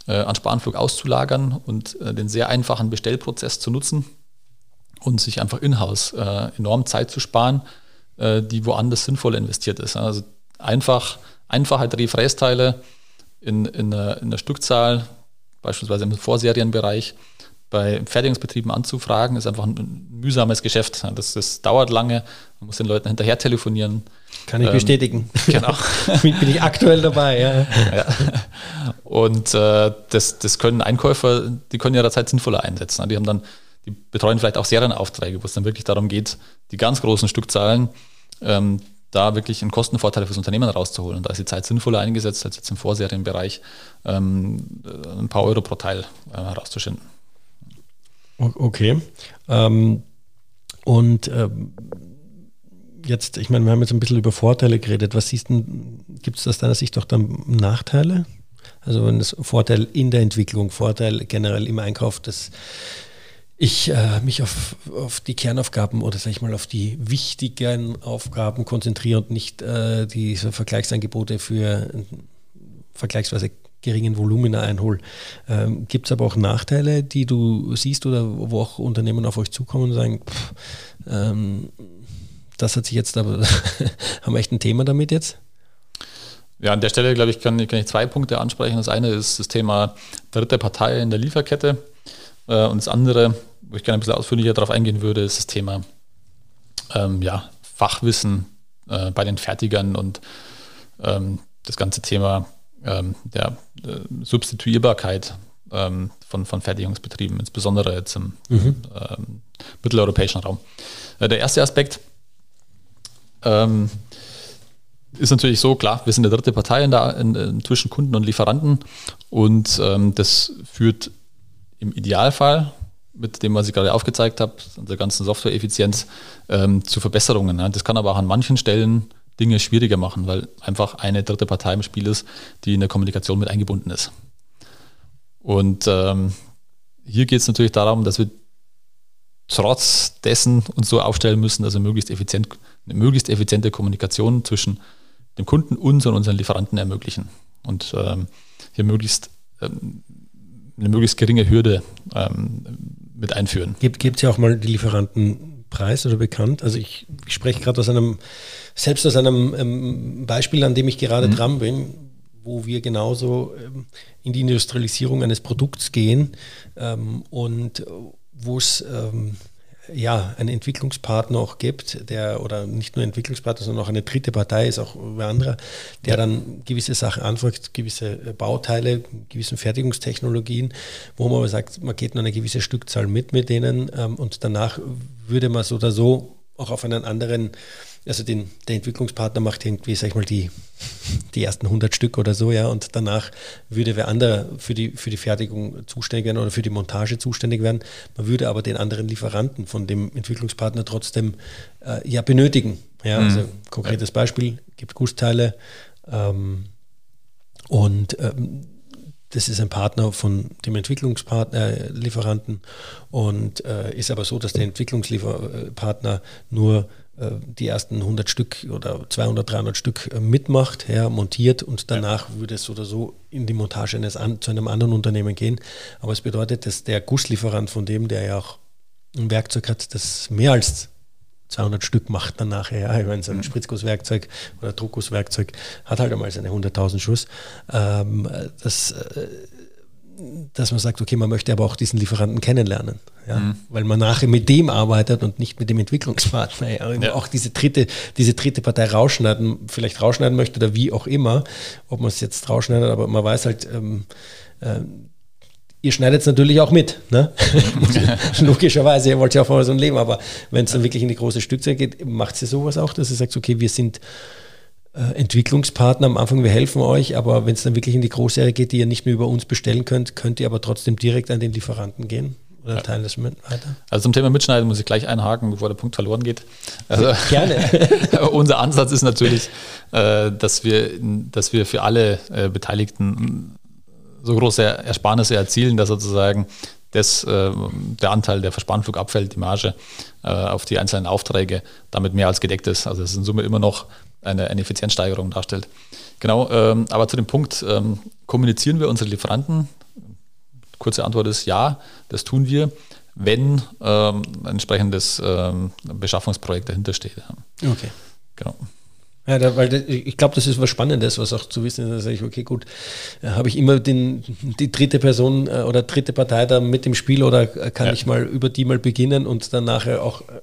äh, an Spanflug auszulagern und den sehr einfachen Bestellprozess zu nutzen und sich einfach in-house enorm Zeit zu sparen, die woanders sinnvoll investiert ist. Also einfach, einfache Drehfrästeile in, in, in einer Stückzahl, beispielsweise im Vorserienbereich, bei Fertigungsbetrieben anzufragen, ist einfach ein mühsames Geschäft. Das, das dauert lange, man muss den Leuten hinterher telefonieren. Kann ich ähm, bestätigen. (laughs) Genau. (laughs) Bin ich aktuell dabei, ja. ja. Und äh, das, das können Einkäufer, die können ihre Zeit sinnvoller einsetzen. Die haben dann, die betreuen vielleicht auch Serienaufträge, wo es dann wirklich darum geht, die ganz großen Stückzahlen ähm, da wirklich einen Kostenvorteil fürs Unternehmen rauszuholen. Und da ist die Zeit sinnvoller eingesetzt, als jetzt im Vorserienbereich ähm, ein paar Euro pro Teil äh, herauszuschinden. Okay. Ähm, und ähm, jetzt, ich meine, wir haben jetzt ein bisschen über Vorteile geredet. Was siehst du, gibt es aus deiner Sicht auch dann Nachteile? Also wenn das Vorteil in der Entwicklung, Vorteil generell im Einkauf, dass ich äh, mich auf, auf die Kernaufgaben oder sag ich mal auf die wichtigen Aufgaben konzentriere und nicht äh, diese Vergleichsangebote für vergleichsweise geringen Volumina einhole. Ähm, Gibt es aber auch Nachteile, die du siehst oder wo auch Unternehmen auf euch zukommen und sagen, pff, ähm, das hat sich jetzt aber, (laughs) haben wir echt ein Thema damit jetzt? Ja, an der Stelle, glaube ich, kann, kann, ich zwei Punkte ansprechen. Das eine ist das Thema dritte Partei in der Lieferkette. Äh, und das andere, wo ich gerne ein bisschen ausführlicher darauf eingehen würde, ist das Thema ähm, ja, Fachwissen äh, bei den Fertigern und ähm, das ganze Thema ähm, der äh, Substituierbarkeit ähm, von, von Fertigungsbetrieben, insbesondere jetzt im mhm. ähm, mitteleuropäischen Raum. Äh, der erste Aspekt ähm, ist natürlich so, klar, wir sind eine dritte Partei in der, in, in, zwischen Kunden und Lieferanten und ähm, das führt im Idealfall mit dem, was ich gerade aufgezeigt habe, der ganzen Software-Effizienz, ähm, zu Verbesserungen. Das kann aber auch an manchen Stellen Dinge schwieriger machen, weil einfach eine dritte Partei im Spiel ist, die in der Kommunikation mit eingebunden ist. Und ähm, hier geht es natürlich darum, dass wir trotz dessen uns so aufstellen müssen, dass wir möglichst effizient, eine möglichst effiziente Kommunikation zwischen dem Kunden uns und unseren Lieferanten ermöglichen. Und ähm, hier möglichst ähm, eine möglichst geringe Hürde ähm, mit einführen. Gibt es ja auch mal die Lieferantenpreis oder bekannt? Also ich, ich spreche gerade aus einem selbst aus einem ähm, Beispiel, an dem ich gerade mhm. dran bin, wo wir genauso ähm, in die Industrialisierung eines Produkts gehen ähm, und wo es ähm, ja, einen Entwicklungspartner auch gibt, der oder nicht nur Entwicklungspartner, sondern auch eine dritte Partei ist, auch wer anderer, der dann gewisse Sachen anfragt, gewisse äh, Bauteile, gewissen Fertigungstechnologien, wo man aber sagt, man geht nur eine gewisse Stückzahl mit mit denen ähm, und danach würde man so oder so auch auf einen anderen also den, der Entwicklungspartner macht irgendwie, sag ich mal, die, die ersten 100 Stück oder so, ja, und danach würde wer anderer für die, für die Fertigung zuständig werden oder für die Montage zuständig werden. Man würde aber den anderen Lieferanten von dem Entwicklungspartner trotzdem äh, ja benötigen. Ja, mhm. also konkretes Beispiel, gibt Gussteile ähm, und ähm, das ist ein Partner von dem Entwicklungspartner, Lieferanten und äh, ist aber so, dass der Entwicklungspartner nur äh, die ersten 100 Stück oder 200, 300 Stück äh, mitmacht, ja, montiert und danach ja. würde es oder so in die Montage eines an, zu einem anderen Unternehmen gehen. Aber es bedeutet, dass der Gusslieferant von dem, der ja auch ein Werkzeug hat, das mehr als 200 Stück macht dann nachher, ja, ich meine, so ein mhm. Spritzgusswerkzeug oder Druckgusswerkzeug hat halt einmal seine 100.000 Schuss. Ähm, das äh, dass man sagt, okay, man möchte aber auch diesen Lieferanten kennenlernen, ja, mhm. weil man nachher mit dem arbeitet und nicht mit dem Entwicklungspartner. Ja, ja. Auch diese dritte, diese dritte Partei rausschneiden, vielleicht rausschneiden möchte oder wie auch immer, ob man es jetzt rausschneidet, aber man weiß halt, ähm, äh, ihr schneidet es natürlich auch mit, ne? (laughs) (laughs) logischerweise, ihr wollt ja auch mal so ein Leben, aber wenn es dann wirklich in die große Stückzahl geht, macht sie sowas auch, dass ihr sagt, okay, wir sind Entwicklungspartner am Anfang, wir helfen euch, aber wenn es dann wirklich in die Großserie geht, die ihr nicht mehr über uns bestellen könnt, könnt ihr aber trotzdem direkt an den Lieferanten gehen oder ja. teilen das mit weiter? Also zum Thema Mitschneiden muss ich gleich einhaken, bevor der Punkt verloren geht. Also, (laughs) Gerne. (laughs) unser Ansatz ist natürlich, äh, dass, wir, dass wir für alle äh, Beteiligten so große Ersparnisse erzielen, dass sozusagen das, der Anteil, der Verspanflug abfällt, die Marge auf die einzelnen Aufträge, damit mehr als gedeckt ist. Also es ist in Summe immer noch eine, eine Effizienzsteigerung darstellt. Genau, ähm, aber zu dem Punkt, ähm, kommunizieren wir unsere Lieferanten? Kurze Antwort ist ja, das tun wir, wenn ähm, ein entsprechendes ähm, Beschaffungsprojekt dahinter steht. Okay. Genau. Ja, da, weil ich glaube, das ist was Spannendes, was auch zu wissen ist. Da sage ich, okay, gut, äh, habe ich immer den, die dritte Person äh, oder dritte Partei da mit dem Spiel oder kann ja. ich mal über die mal beginnen und dann nachher auch äh,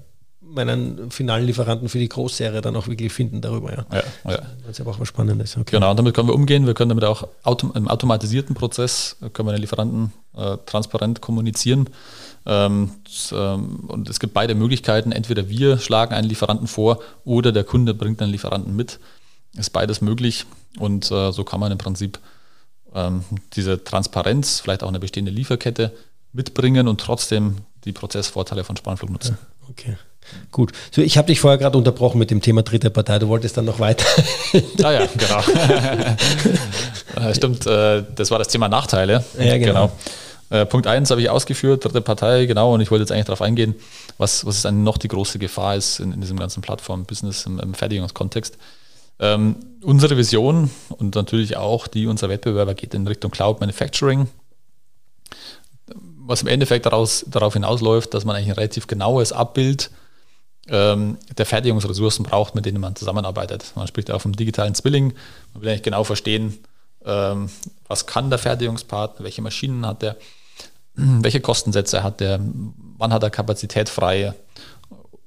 meinen finalen Lieferanten für die Großserie dann auch wirklich finden darüber. Ja, ja, ja. Das ist aber auch was Spannendes. Okay. Genau, und damit können wir umgehen. Wir können damit auch autom im automatisierten Prozess, können wir den Lieferanten äh, transparent kommunizieren. Ähm, ähm, und es gibt beide Möglichkeiten. Entweder wir schlagen einen Lieferanten vor oder der Kunde bringt einen Lieferanten mit. Ist beides möglich und äh, so kann man im Prinzip ähm, diese Transparenz, vielleicht auch eine bestehende Lieferkette mitbringen und trotzdem die Prozessvorteile von Spanflug nutzen. Okay. Gut. So, ich habe dich vorher gerade unterbrochen mit dem Thema dritte Partei. Du wolltest dann noch weiter. ah ja, genau. (laughs) Stimmt, äh, das war das Thema Nachteile. Ja, genau. genau. Äh, Punkt 1 habe ich ausgeführt, dritte Partei, genau, und ich wollte jetzt eigentlich darauf eingehen, was, was dann noch die große Gefahr ist in, in diesem ganzen Plattform-Business im, im Fertigungskontext. Ähm, unsere Vision und natürlich auch die unserer Wettbewerber geht in Richtung Cloud Manufacturing, was im Endeffekt daraus, darauf hinausläuft, dass man eigentlich ein relativ genaues Abbild ähm, der Fertigungsressourcen braucht, mit denen man zusammenarbeitet. Man spricht auch vom digitalen Zwilling. Man will eigentlich genau verstehen, ähm, was kann der Fertigungspartner, welche Maschinen hat er, (clears throat) welche Kostensätze hat er, wann hat er Kapazität frei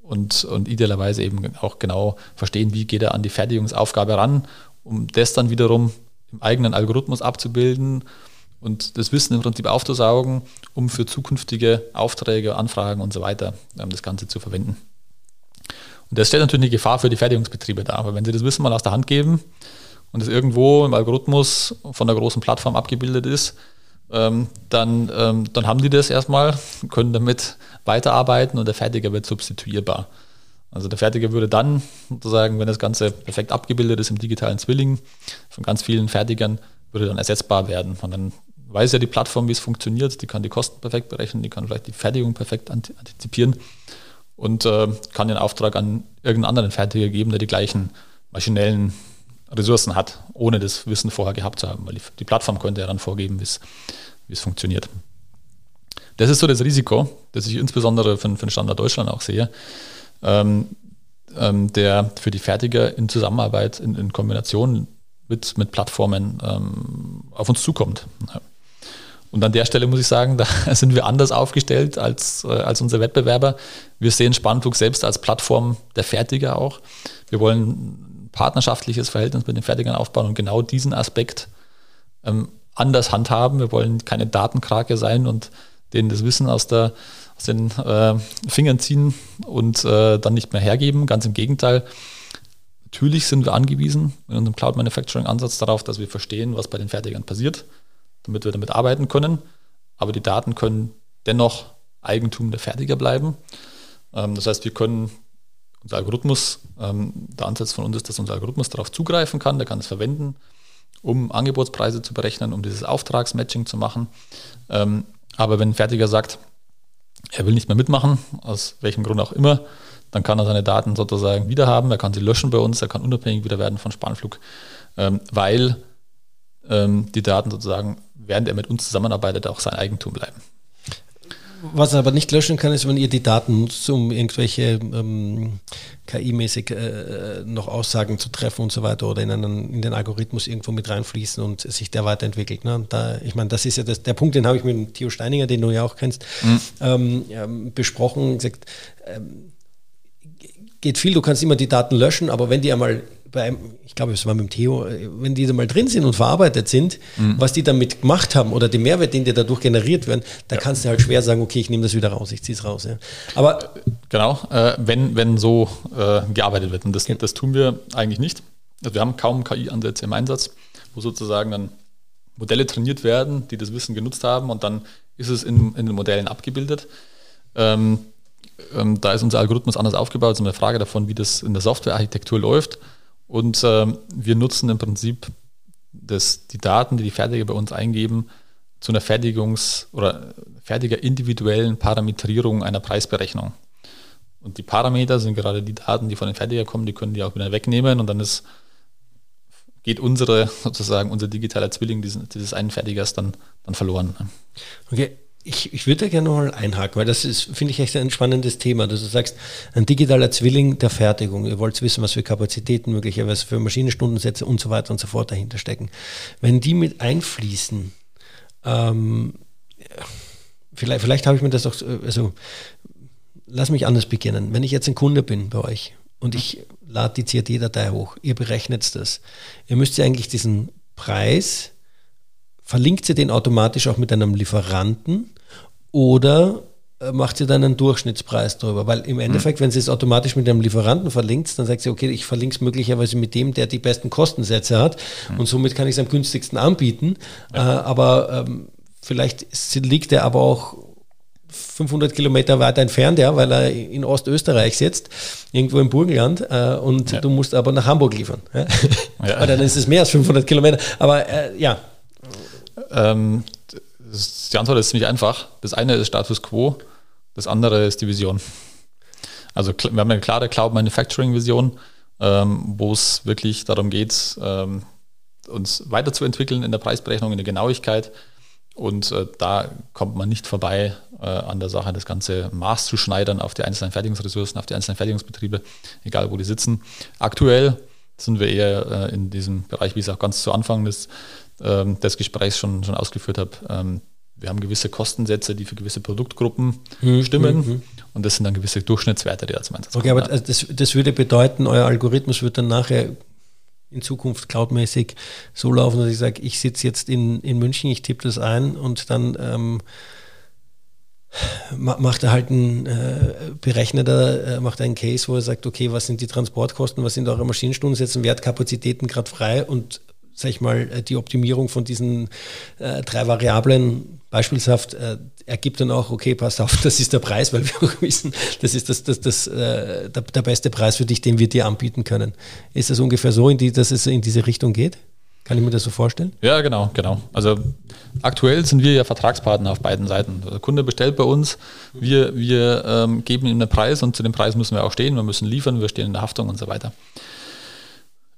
und, und idealerweise eben auch genau verstehen, wie geht er an die Fertigungsaufgabe ran, um das dann wiederum im eigenen Algorithmus abzubilden und das Wissen im Prinzip aufzusaugen, um für zukünftige Aufträge, Anfragen und so weiter ähm, das Ganze zu verwenden. Und das stellt natürlich eine Gefahr für die Fertigungsbetriebe dar, aber wenn sie das Wissen mal aus der Hand geben und es irgendwo im Algorithmus von der großen Plattform abgebildet ist, ähm, dann, ähm, dann haben die das erstmal, können damit weiterarbeiten und der Fertiger wird substituierbar. Also der Fertiger würde dann sozusagen, wenn das Ganze perfekt abgebildet ist im digitalen Zwilling von ganz vielen Fertigern, würde dann ersetzbar werden. Und dann weiß ja die Plattform, wie es funktioniert, die kann die Kosten perfekt berechnen, die kann vielleicht die Fertigung perfekt antizipieren und äh, kann den Auftrag an irgendeinen anderen Fertiger geben, der die gleichen maschinellen Ressourcen hat, ohne das Wissen vorher gehabt zu haben, weil die, die Plattform könnte ja dann vorgeben, wie es funktioniert. Das ist so das Risiko, das ich insbesondere für, für den Standard Deutschland auch sehe, ähm, ähm, der für die Fertiger in Zusammenarbeit, in, in Kombination mit, mit Plattformen ähm, auf uns zukommt. Ja. Und an der Stelle muss ich sagen, (laughs) da sind wir anders aufgestellt als, äh, als unsere Wettbewerber. Wir sehen Spannflug selbst als Plattform der Fertiger auch. Wir wollen ein partnerschaftliches Verhältnis mit den Fertigern aufbauen und genau diesen Aspekt ähm, anders handhaben. Wir wollen keine Datenkrake sein und denen das Wissen aus, der, aus den äh, Fingern ziehen und äh, dann nicht mehr hergeben. Ganz im Gegenteil. Natürlich sind wir angewiesen in unserem Cloud Manufacturing Ansatz darauf, dass wir verstehen, was bei den Fertigern passiert damit wir damit arbeiten können. Aber die Daten können dennoch Eigentum der Fertiger bleiben. Ähm, das heißt, wir können unser Algorithmus, ähm, der Ansatz von uns ist, dass unser Algorithmus darauf zugreifen kann, der kann es verwenden, um Angebotspreise zu berechnen, um dieses Auftragsmatching zu machen. Ähm, aber wenn ein Fertiger sagt, er will nicht mehr mitmachen, aus welchem Grund auch immer, dann kann er seine Daten sozusagen wiederhaben, er kann sie löschen bei uns, er kann unabhängig wieder werden von Spanflug, weil die Daten sozusagen während er mit uns zusammenarbeitet, auch sein Eigentum bleiben. Was er aber nicht löschen kann, ist, wenn ihr die Daten nutzt, um irgendwelche ähm, KI-mäßig äh, noch Aussagen zu treffen und so weiter oder in, einen, in den Algorithmus irgendwo mit reinfließen und sich der weiterentwickelt. Ne? Da, ich meine, das ist ja das, der Punkt, den habe ich mit Theo Steininger, den du ja auch kennst, mhm. ähm, ja, besprochen. Gesagt, ähm, geht viel, du kannst immer die Daten löschen, aber wenn die einmal bei einem, ich glaube, es war mit dem Theo, wenn die da mal drin sind und verarbeitet sind, mhm. was die damit gemacht haben oder den Mehrwert, den dir dadurch generiert werden, da ja. kannst du halt schwer sagen, okay, ich nehme das wieder raus, ich ziehe es raus. Ja. Aber genau, äh, wenn, wenn so äh, gearbeitet wird, und das, das tun wir eigentlich nicht. Also wir haben kaum KI-Ansätze im Einsatz, wo sozusagen dann Modelle trainiert werden, die das Wissen genutzt haben und dann ist es in, in den Modellen abgebildet. Ähm, ähm, da ist unser Algorithmus anders aufgebaut, es ist eine Frage davon, wie das in der Softwarearchitektur läuft. Und ähm, wir nutzen im Prinzip das, die Daten, die die Fertiger bei uns eingeben, zu einer Fertigungs- oder fertiger individuellen Parametrierung einer Preisberechnung. Und die Parameter sind gerade die Daten, die von den Fertiger kommen, die können die auch wieder wegnehmen und dann ist, geht unsere, (laughs) sozusagen unser digitaler Zwilling dieses, dieses einen Fertigers dann, dann verloren. Okay, ich, ich würde da gerne mal einhaken, weil das ist, finde ich, echt ein spannendes Thema, dass du sagst, ein digitaler Zwilling der Fertigung. Ihr wollt wissen, was für Kapazitäten möglicherweise für Maschinenstundensätze und so weiter und so fort dahinter stecken. Wenn die mit einfließen, ähm, vielleicht, vielleicht habe ich mir das auch, also lass mich anders beginnen. Wenn ich jetzt ein Kunde bin bei euch und ich lade die CAD-Datei hoch, ihr berechnet das, ihr müsst ja eigentlich diesen Preis, verlinkt sie den automatisch auch mit einem Lieferanten oder äh, macht sie dann einen Durchschnittspreis darüber? Weil im Endeffekt, mhm. wenn sie es automatisch mit einem Lieferanten verlinkt, dann sagt sie, okay, ich verlinke es möglicherweise mit dem, der die besten Kostensätze hat mhm. und somit kann ich es am günstigsten anbieten. Ja. Äh, aber ähm, vielleicht liegt er aber auch 500 Kilometer weiter entfernt, ja, weil er in Ostösterreich sitzt, irgendwo im Burgenland, äh, und ja. du musst aber nach Hamburg liefern. Ja? (laughs) Ja. dann ist es mehr als 500 Kilometer. Aber äh, ja. Ähm, die Antwort ist ziemlich einfach. Das eine ist Status Quo, das andere ist die Vision. Also wir haben eine klare Cloud Manufacturing Vision, ähm, wo es wirklich darum geht, ähm, uns weiterzuentwickeln in der Preisberechnung, in der Genauigkeit und äh, da kommt man nicht vorbei äh, an der Sache, das ganze Maß zu schneidern auf die einzelnen Fertigungsressourcen, auf die einzelnen Fertigungsbetriebe, egal wo die sitzen. Aktuell sind wir eher äh, in diesem Bereich, wie es auch ganz zu Anfang des, ähm, des Gesprächs schon, schon ausgeführt habe. Ähm, wir haben gewisse Kostensätze, die für gewisse Produktgruppen mhm. stimmen. Mhm. Und das sind dann gewisse Durchschnittswerte, die da zum Einsatz okay, kommen. Okay, aber das, das würde bedeuten, euer Algorithmus wird dann nachher in Zukunft cloudmäßig so laufen, dass ich sage, ich sitze jetzt in, in München, ich tippe das ein und dann ähm, macht er halt ein äh, Berechneter, äh, macht einen Case, wo er sagt, okay, was sind die Transportkosten, was sind eure Maschinenstundensätze, Wertkapazitäten gerade frei und sag ich mal, äh, die Optimierung von diesen äh, drei Variablen beispielshaft äh, ergibt dann auch, okay, pass auf, (laughs) das ist der Preis, weil wir auch wissen, das ist das, das, das, äh, der, der, beste Preis für dich, den wir dir anbieten können. Ist das ungefähr so, die, dass es in diese Richtung geht? Kann ich mir das so vorstellen? Ja, genau, genau. Also aktuell sind wir ja Vertragspartner auf beiden Seiten. Der Kunde bestellt bei uns, wir, wir ähm, geben ihm einen Preis und zu dem Preis müssen wir auch stehen, wir müssen liefern, wir stehen in der Haftung und so weiter.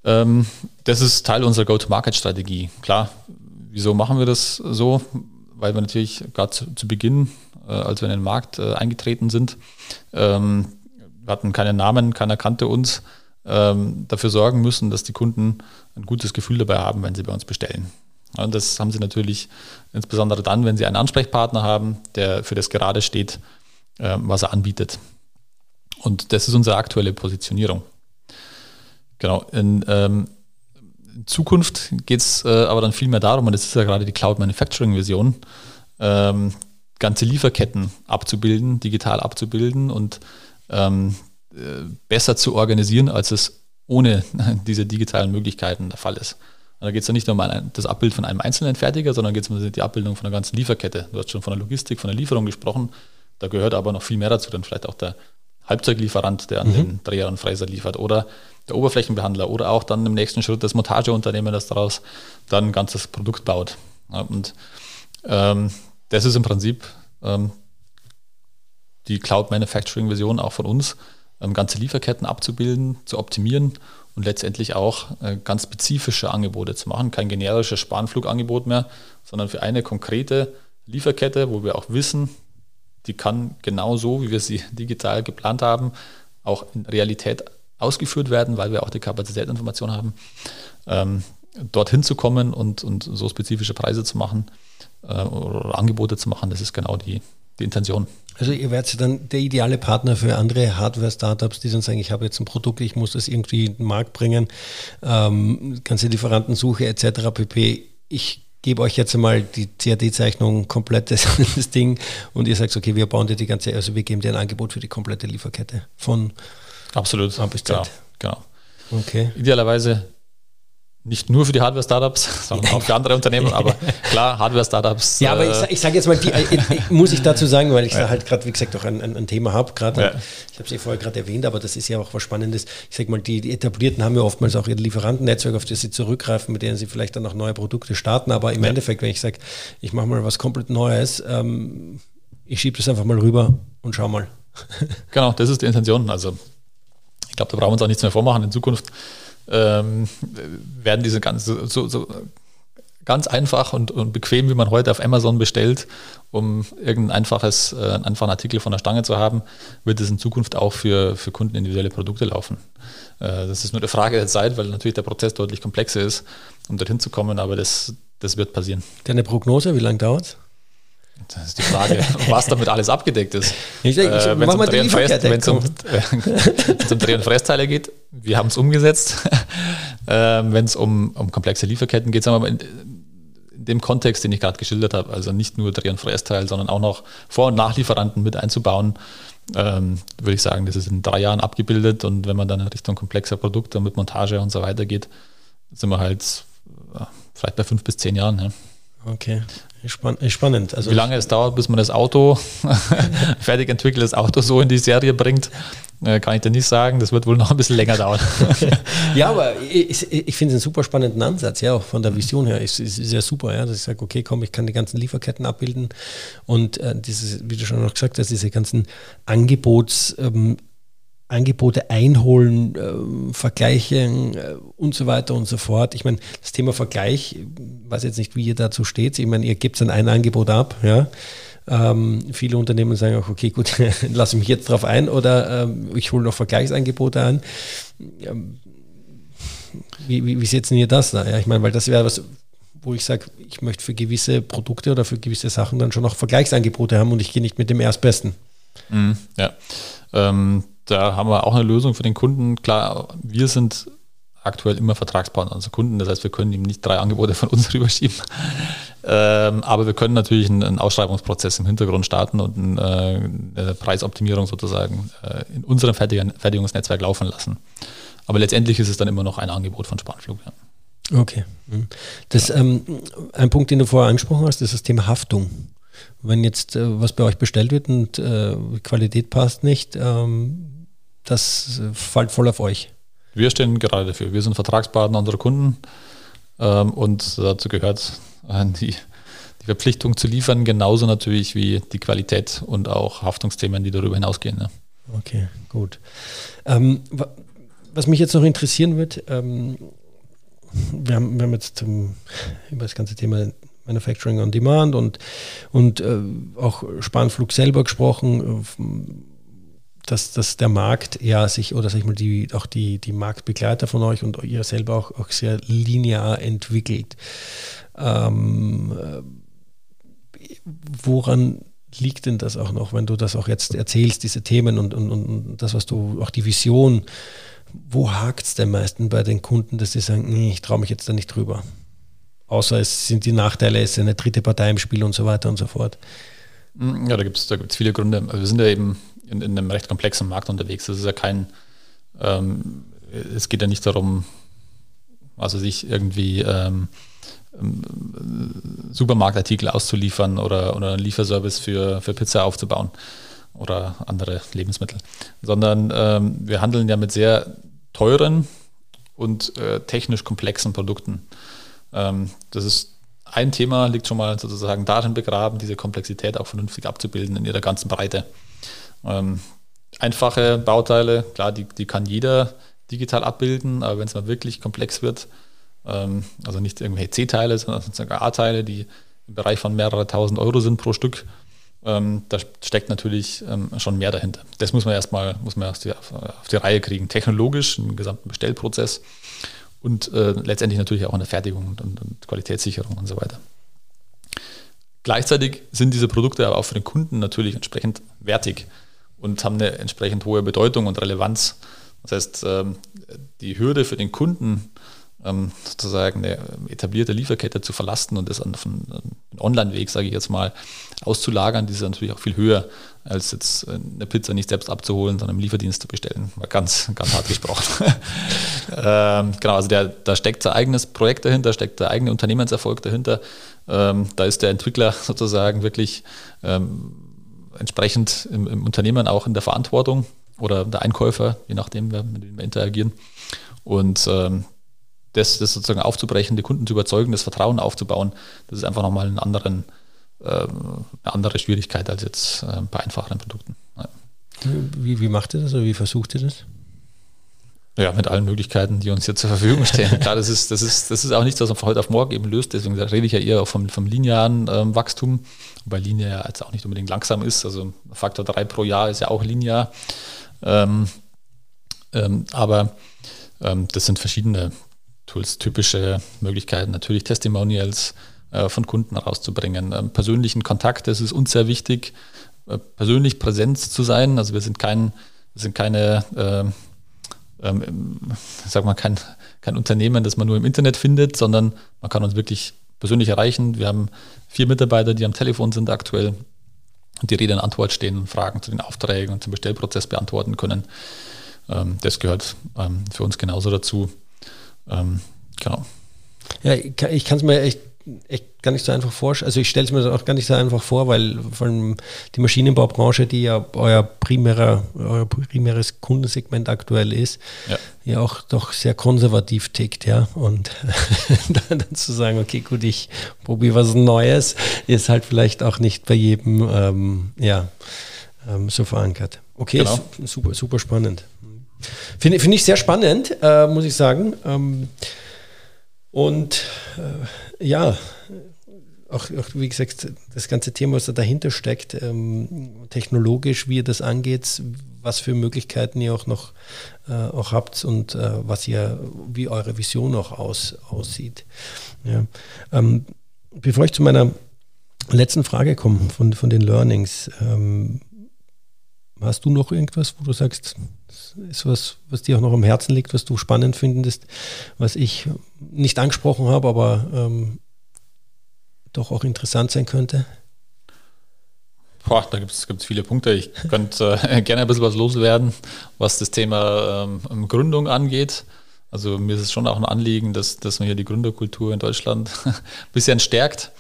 Ähm, das ist Teil unserer Go-to-Market-Strategie. Klar, wieso machen wir das so? Weil wir natürlich gerade zu, zu, Beginn, äh, als wir in den Markt äh, eingetreten sind, ähm, wir hatten keinen Namen, keiner kannte uns, ähm, dafür sorgen müssen, dass die Kunden ein gutes Gefühl dabei haben, wenn sie bei uns bestellen. Und das haben sie natürlich insbesondere dann, wenn sie einen Ansprechpartner haben, der für das gerade steht, äh, was er anbietet. Und das ist unsere aktuelle Positionierung. Genau. In, ähm, in Zukunft geht es äh, aber dann viel mehr darum, und das ist ja gerade die Cloud Manufacturing Vision, ähm, ganze Lieferketten abzubilden, digital abzubilden und ähm, äh, besser zu organisieren, als es ohne (laughs) diese digitalen Möglichkeiten der Fall ist. Und da geht es ja nicht nur um das Abbild von einem einzelnen Fertiger, sondern geht es um die Abbildung von der ganzen Lieferkette. Du hast schon von der Logistik, von der Lieferung gesprochen. Da gehört aber noch viel mehr dazu, dann vielleicht auch der Halbzeuglieferant, der an mhm. den Dreher und Fräser liefert oder der Oberflächenbehandler oder auch dann im nächsten Schritt das Montageunternehmen, das daraus dann ein ganzes Produkt baut. Und ähm, das ist im Prinzip ähm, die Cloud Manufacturing Vision auch von uns, ähm, ganze Lieferketten abzubilden, zu optimieren und letztendlich auch äh, ganz spezifische Angebote zu machen. Kein generisches Spanflugangebot mehr, sondern für eine konkrete Lieferkette, wo wir auch wissen, die kann genau so, wie wir sie digital geplant haben, auch in Realität ausgeführt werden, weil wir auch die Kapazitätsinformation haben, ähm, dorthin zu kommen und, und so spezifische Preise zu machen äh, oder Angebote zu machen, das ist genau die, die Intention. Also ihr werdet dann der ideale Partner für andere Hardware-Startups, die dann sagen, ich habe jetzt ein Produkt, ich muss das irgendwie in den Markt bringen, ähm, ganze Lieferantensuche etc. pp. Ich gebe euch jetzt einmal die CAD-Zeichnung komplett das, (laughs) das, Ding und ihr sagt, okay, wir bauen dir die ganze, also wir geben dir ein Angebot für die komplette Lieferkette von Absolut. A bis Z. Genau, genau. Okay. Idealerweise nicht nur für die Hardware-Startups, (laughs) sondern auch für andere Unternehmen, aber (laughs) klar, Hardware-Startups. Ja, aber ich, äh, ich sage jetzt mal, die, äh, muss ich dazu sagen, weil ich ja. da halt gerade, wie gesagt, auch ein, ein, ein Thema habe, gerade, ja. ich habe es ja vorher gerade erwähnt, aber das ist ja auch was Spannendes. Ich sage mal, die, die, Etablierten haben ja oftmals auch ihr Lieferantennetzwerk, auf das sie zurückgreifen, mit denen sie vielleicht dann auch neue Produkte starten, aber im ja. Endeffekt, wenn ich sage, ich mache mal was komplett Neues, ähm, ich schiebe das einfach mal rüber und schau mal. (laughs) Genau, das ist die Intention. Also ich glaube, da brauchen wir uns auch nichts mehr vormachen. In Zukunft ähm, werden diese ganzen so, so, ganz einfach und, und bequem, wie man heute auf Amazon bestellt, um irgendein einfaches, äh, einfachen Artikel von der Stange zu haben, wird es in Zukunft auch für, für Kunden individuelle Produkte laufen. Äh, das ist nur eine Frage der Zeit, weil natürlich der Prozess deutlich komplexer ist, um dorthin zu kommen, aber das, das wird passieren. Deine Prognose, wie lange dauert es? Das ist die Frage, (laughs) was damit alles abgedeckt ist. Ich denke, äh, wenn es um, Dreh und Fress, um, äh, (laughs) um Dreh- und Fressteile geht, wir haben es umgesetzt. (laughs) äh, wenn es um, um komplexe Lieferketten geht, sagen wir mal, in, in dem Kontext, den ich gerade geschildert habe, also nicht nur Dreh- und Fressteil, sondern auch noch Vor- und Nachlieferanten mit einzubauen, ähm, würde ich sagen, das ist in drei Jahren abgebildet und wenn man dann in Richtung komplexer Produkte mit Montage und so weiter geht, sind wir halt vielleicht bei fünf bis zehn Jahren. Ja. Okay, spannend. Also Wie lange es dauert, bis man das Auto, (laughs) fertig entwickeltes Auto so in die Serie bringt, äh, kann ich dir nicht sagen. Das wird wohl noch ein bisschen länger dauern. (laughs) ja, aber ich, ich finde es einen super spannenden Ansatz, ja, auch von der Vision her. Ist, ist, ist ja super, ja, dass ich sage, okay, komm, ich kann die ganzen Lieferketten abbilden und äh, dieses, wie du schon noch gesagt hast, diese ganzen Angebots- ähm, Angebote einholen, äh, vergleichen äh, und so weiter und so fort. Ich meine, das Thema Vergleich, ich weiß jetzt nicht, wie ihr dazu steht. Ich meine, ihr gebt dann ein Angebot ab, ja. Ähm, viele Unternehmen sagen auch, okay, gut, (laughs) lasse ich mich jetzt drauf ein oder ähm, ich hole noch Vergleichsangebote an. Ähm, wie, wie, wie setzen ihr das da? Ja, ich meine, weil das wäre was, wo ich sage, ich möchte für gewisse Produkte oder für gewisse Sachen dann schon noch Vergleichsangebote haben und ich gehe nicht mit dem Erstbesten. Mhm, ja. Ähm, da haben wir auch eine Lösung für den Kunden. Klar, wir sind aktuell immer Vertragspartner unserer Kunden. Das heißt, wir können ihm nicht drei Angebote von uns (laughs) rüberschieben. Ähm, aber wir können natürlich einen, einen, Ausschreibungsprozess im Hintergrund starten und ein, äh, eine Preisoptimierung sozusagen äh, in unserem Fertigungsnetzwerk laufen lassen. Aber letztendlich ist es dann immer noch ein Angebot von Spanflug. Ja. Okay. Mhm. Das, ähm, ein Punkt, den du vorher angesprochen hast, ist das Thema Haftung. Wenn jetzt äh, was bei euch bestellt wird und äh, Qualität passt nicht, ähm, das fällt voll auf euch. Wir stehen gerade dafür. Wir sind Vertragspartner unserer Kunden ähm, und dazu gehört äh, die, die Verpflichtung zu liefern, genauso natürlich wie die Qualität und auch Haftungsthemen, die darüber hinausgehen. Ne? Okay, gut. Ähm, was mich jetzt noch interessieren wird, ähm, wir, haben, wir haben jetzt über das ganze Thema Manufacturing on Demand und, und äh, auch Spanflug selber gesprochen dass, dass der Markt ja sich, oder sag ich mal, die, auch die, die Marktbegleiter von euch und ihr selber auch, auch sehr linear entwickelt. Ähm, äh, woran liegt denn das auch noch, wenn du das auch jetzt erzählst, diese Themen und, und, und das, was du, auch die Vision, wo hakt es denn meisten bei den Kunden, dass sie sagen, ich traue mich jetzt da nicht drüber? Außer es sind die Nachteile, es ist eine dritte Partei im Spiel und so weiter und so fort. Ja, da gibt es da gibt's viele Gründe. Also wir sind ja eben in, in, einem recht komplexen Markt unterwegs. Das ist ja kein, ähm, es geht ja nicht darum, also sich irgendwie ähm, ähm, Supermarktartikel auszuliefern oder, oder einen Lieferservice für, für Pizza aufzubauen oder andere Lebensmittel, sondern ähm, wir handeln ja mit sehr teuren und äh, technisch komplexen Produkten. Ähm, das ist ein Thema, liegt schon mal sozusagen darin begraben, diese Komplexität auch vernünftig abzubilden in ihrer ganzen Breite. Ähm, einfache Bauteile, klar, die, die kann jeder digital abbilden, aber wenn es mal wirklich komplex wird, ähm, also nicht irgendwelche C-Teile, sondern sozusagen A-Teile, die im Bereich von mehrere tausend Euro sind pro Stück, ähm, da steckt natürlich ähm, schon mehr dahinter. Das muss man erstmal muss man erst die, auf, die Reihe kriegen, technologisch, im gesamten Bestellprozess und äh, letztendlich natürlich auch in der Fertigung und, und Qualitätssicherung und so weiter. Gleichzeitig sind diese Produkte aber auch für den Kunden natürlich entsprechend wertig und haben eine entsprechend hohe Bedeutung und Relevanz. Das heißt, ähm, die Hürde für den Kunden, ähm, sozusagen eine etablierte Lieferkette zu verlasten und das auf einen Online-Weg, sage ich jetzt mal, auszulagern, die ist natürlich auch viel höher, als jetzt eine Pizza nicht selbst abzuholen, sondern im Lieferdienst zu bestellen. Mal ganz, ganz hart gesprochen. (laughs) ähm, genau, also der, da steckt sein eigenes Projekt dahinter, steckt der eigene Unternehmenserfolg dahinter. Ähm, da ist der Entwickler sozusagen wirklich ähm, entsprechend im, im, Unternehmen auch in der Verantwortung oder der Einkäufer, je nachdem, mit wem wir interagieren. Und ähm, das, das, sozusagen aufzubrechen, die Kunden zu überzeugen, das Vertrauen aufzubauen, das ist einfach nochmal einen anderen, äh, eine andere Schwierigkeit als jetzt äh, bei einfacheren Produkten. Ja. Wie, wie macht ihr das oder wie versucht ihr das? Ja, mit allen Möglichkeiten, die uns hier zur Verfügung stehen. (laughs) Klar, das ist, das ist, das ist auch nichts, was man von heute auf morgen eben löst. Deswegen rede ich ja eher auch vom, vom linearen ähm, Wachstum, wobei Linie ja jetzt auch nicht unbedingt langsam ist. Also Faktor 3 pro Jahr ist ja auch linear. Ähm, ähm, aber ähm, das sind verschiedene Tools, typische Möglichkeiten. Natürlich Testimonials äh, von Kunden rauszubringen. Ähm, persönlichen Kontakt, das ist uns sehr wichtig, äh, persönlich Präsenz zu sein. Also wir sind kein, wir sind keine äh, ähm, sag mal, kein, kein Unternehmen, das man nur im Internet findet, sondern man kann uns wirklich persönlich erreichen. Wir haben vier Mitarbeiter, die am Telefon sind aktuell und die Rede und Antwort stehen und Fragen zu den Aufträgen und zum Bestellprozess beantworten können. Ähm, das gehört ähm, für uns genauso dazu. Ähm, genau. Ja, ich kann es mir echt echt gar nicht so einfach vorstellen. Also ich stelle es mir auch gar nicht so einfach vor, weil vor allem die Maschinenbaubranche, die ja euer, primärer, euer primäres Kundensegment aktuell ist, ja. ja auch doch sehr konservativ tickt, ja. Und (laughs) dann, dann, zu sagen, okay, gut, ich probiere was Neues, ist halt vielleicht auch nicht bei jedem ähm, ja, ähm, so verankert. Okay, genau. super, super spannend. Finde find ich sehr spannend, äh, muss ich sagen. Ähm, und äh, ja, auch, auch, wie gesagt, das ganze Thema, was da dahinter steckt, ähm, technologisch, wie ihr das angeht, was für Möglichkeiten ihr auch noch äh, auch habt und äh, was ihr, wie eure Vision auch aus, aussieht. Ja. Ähm, bevor ich zu meiner letzten Frage komme von, von den Learnings, ähm, hast du noch irgendwas, wo du sagst, ist was, was dir auch noch am Herzen liegt, was du spannend findest, was ich nicht angesprochen habe, aber ähm, doch auch interessant sein könnte? Boah, da gibt es viele Punkte. Ich (laughs) könnte äh, gerne ein bisschen was loswerden, was das Thema ähm, Gründung angeht. Also mir ist es schon auch ein Anliegen, dass, dass man hier die Gründerkultur in Deutschland ein (laughs) bisschen stärkt.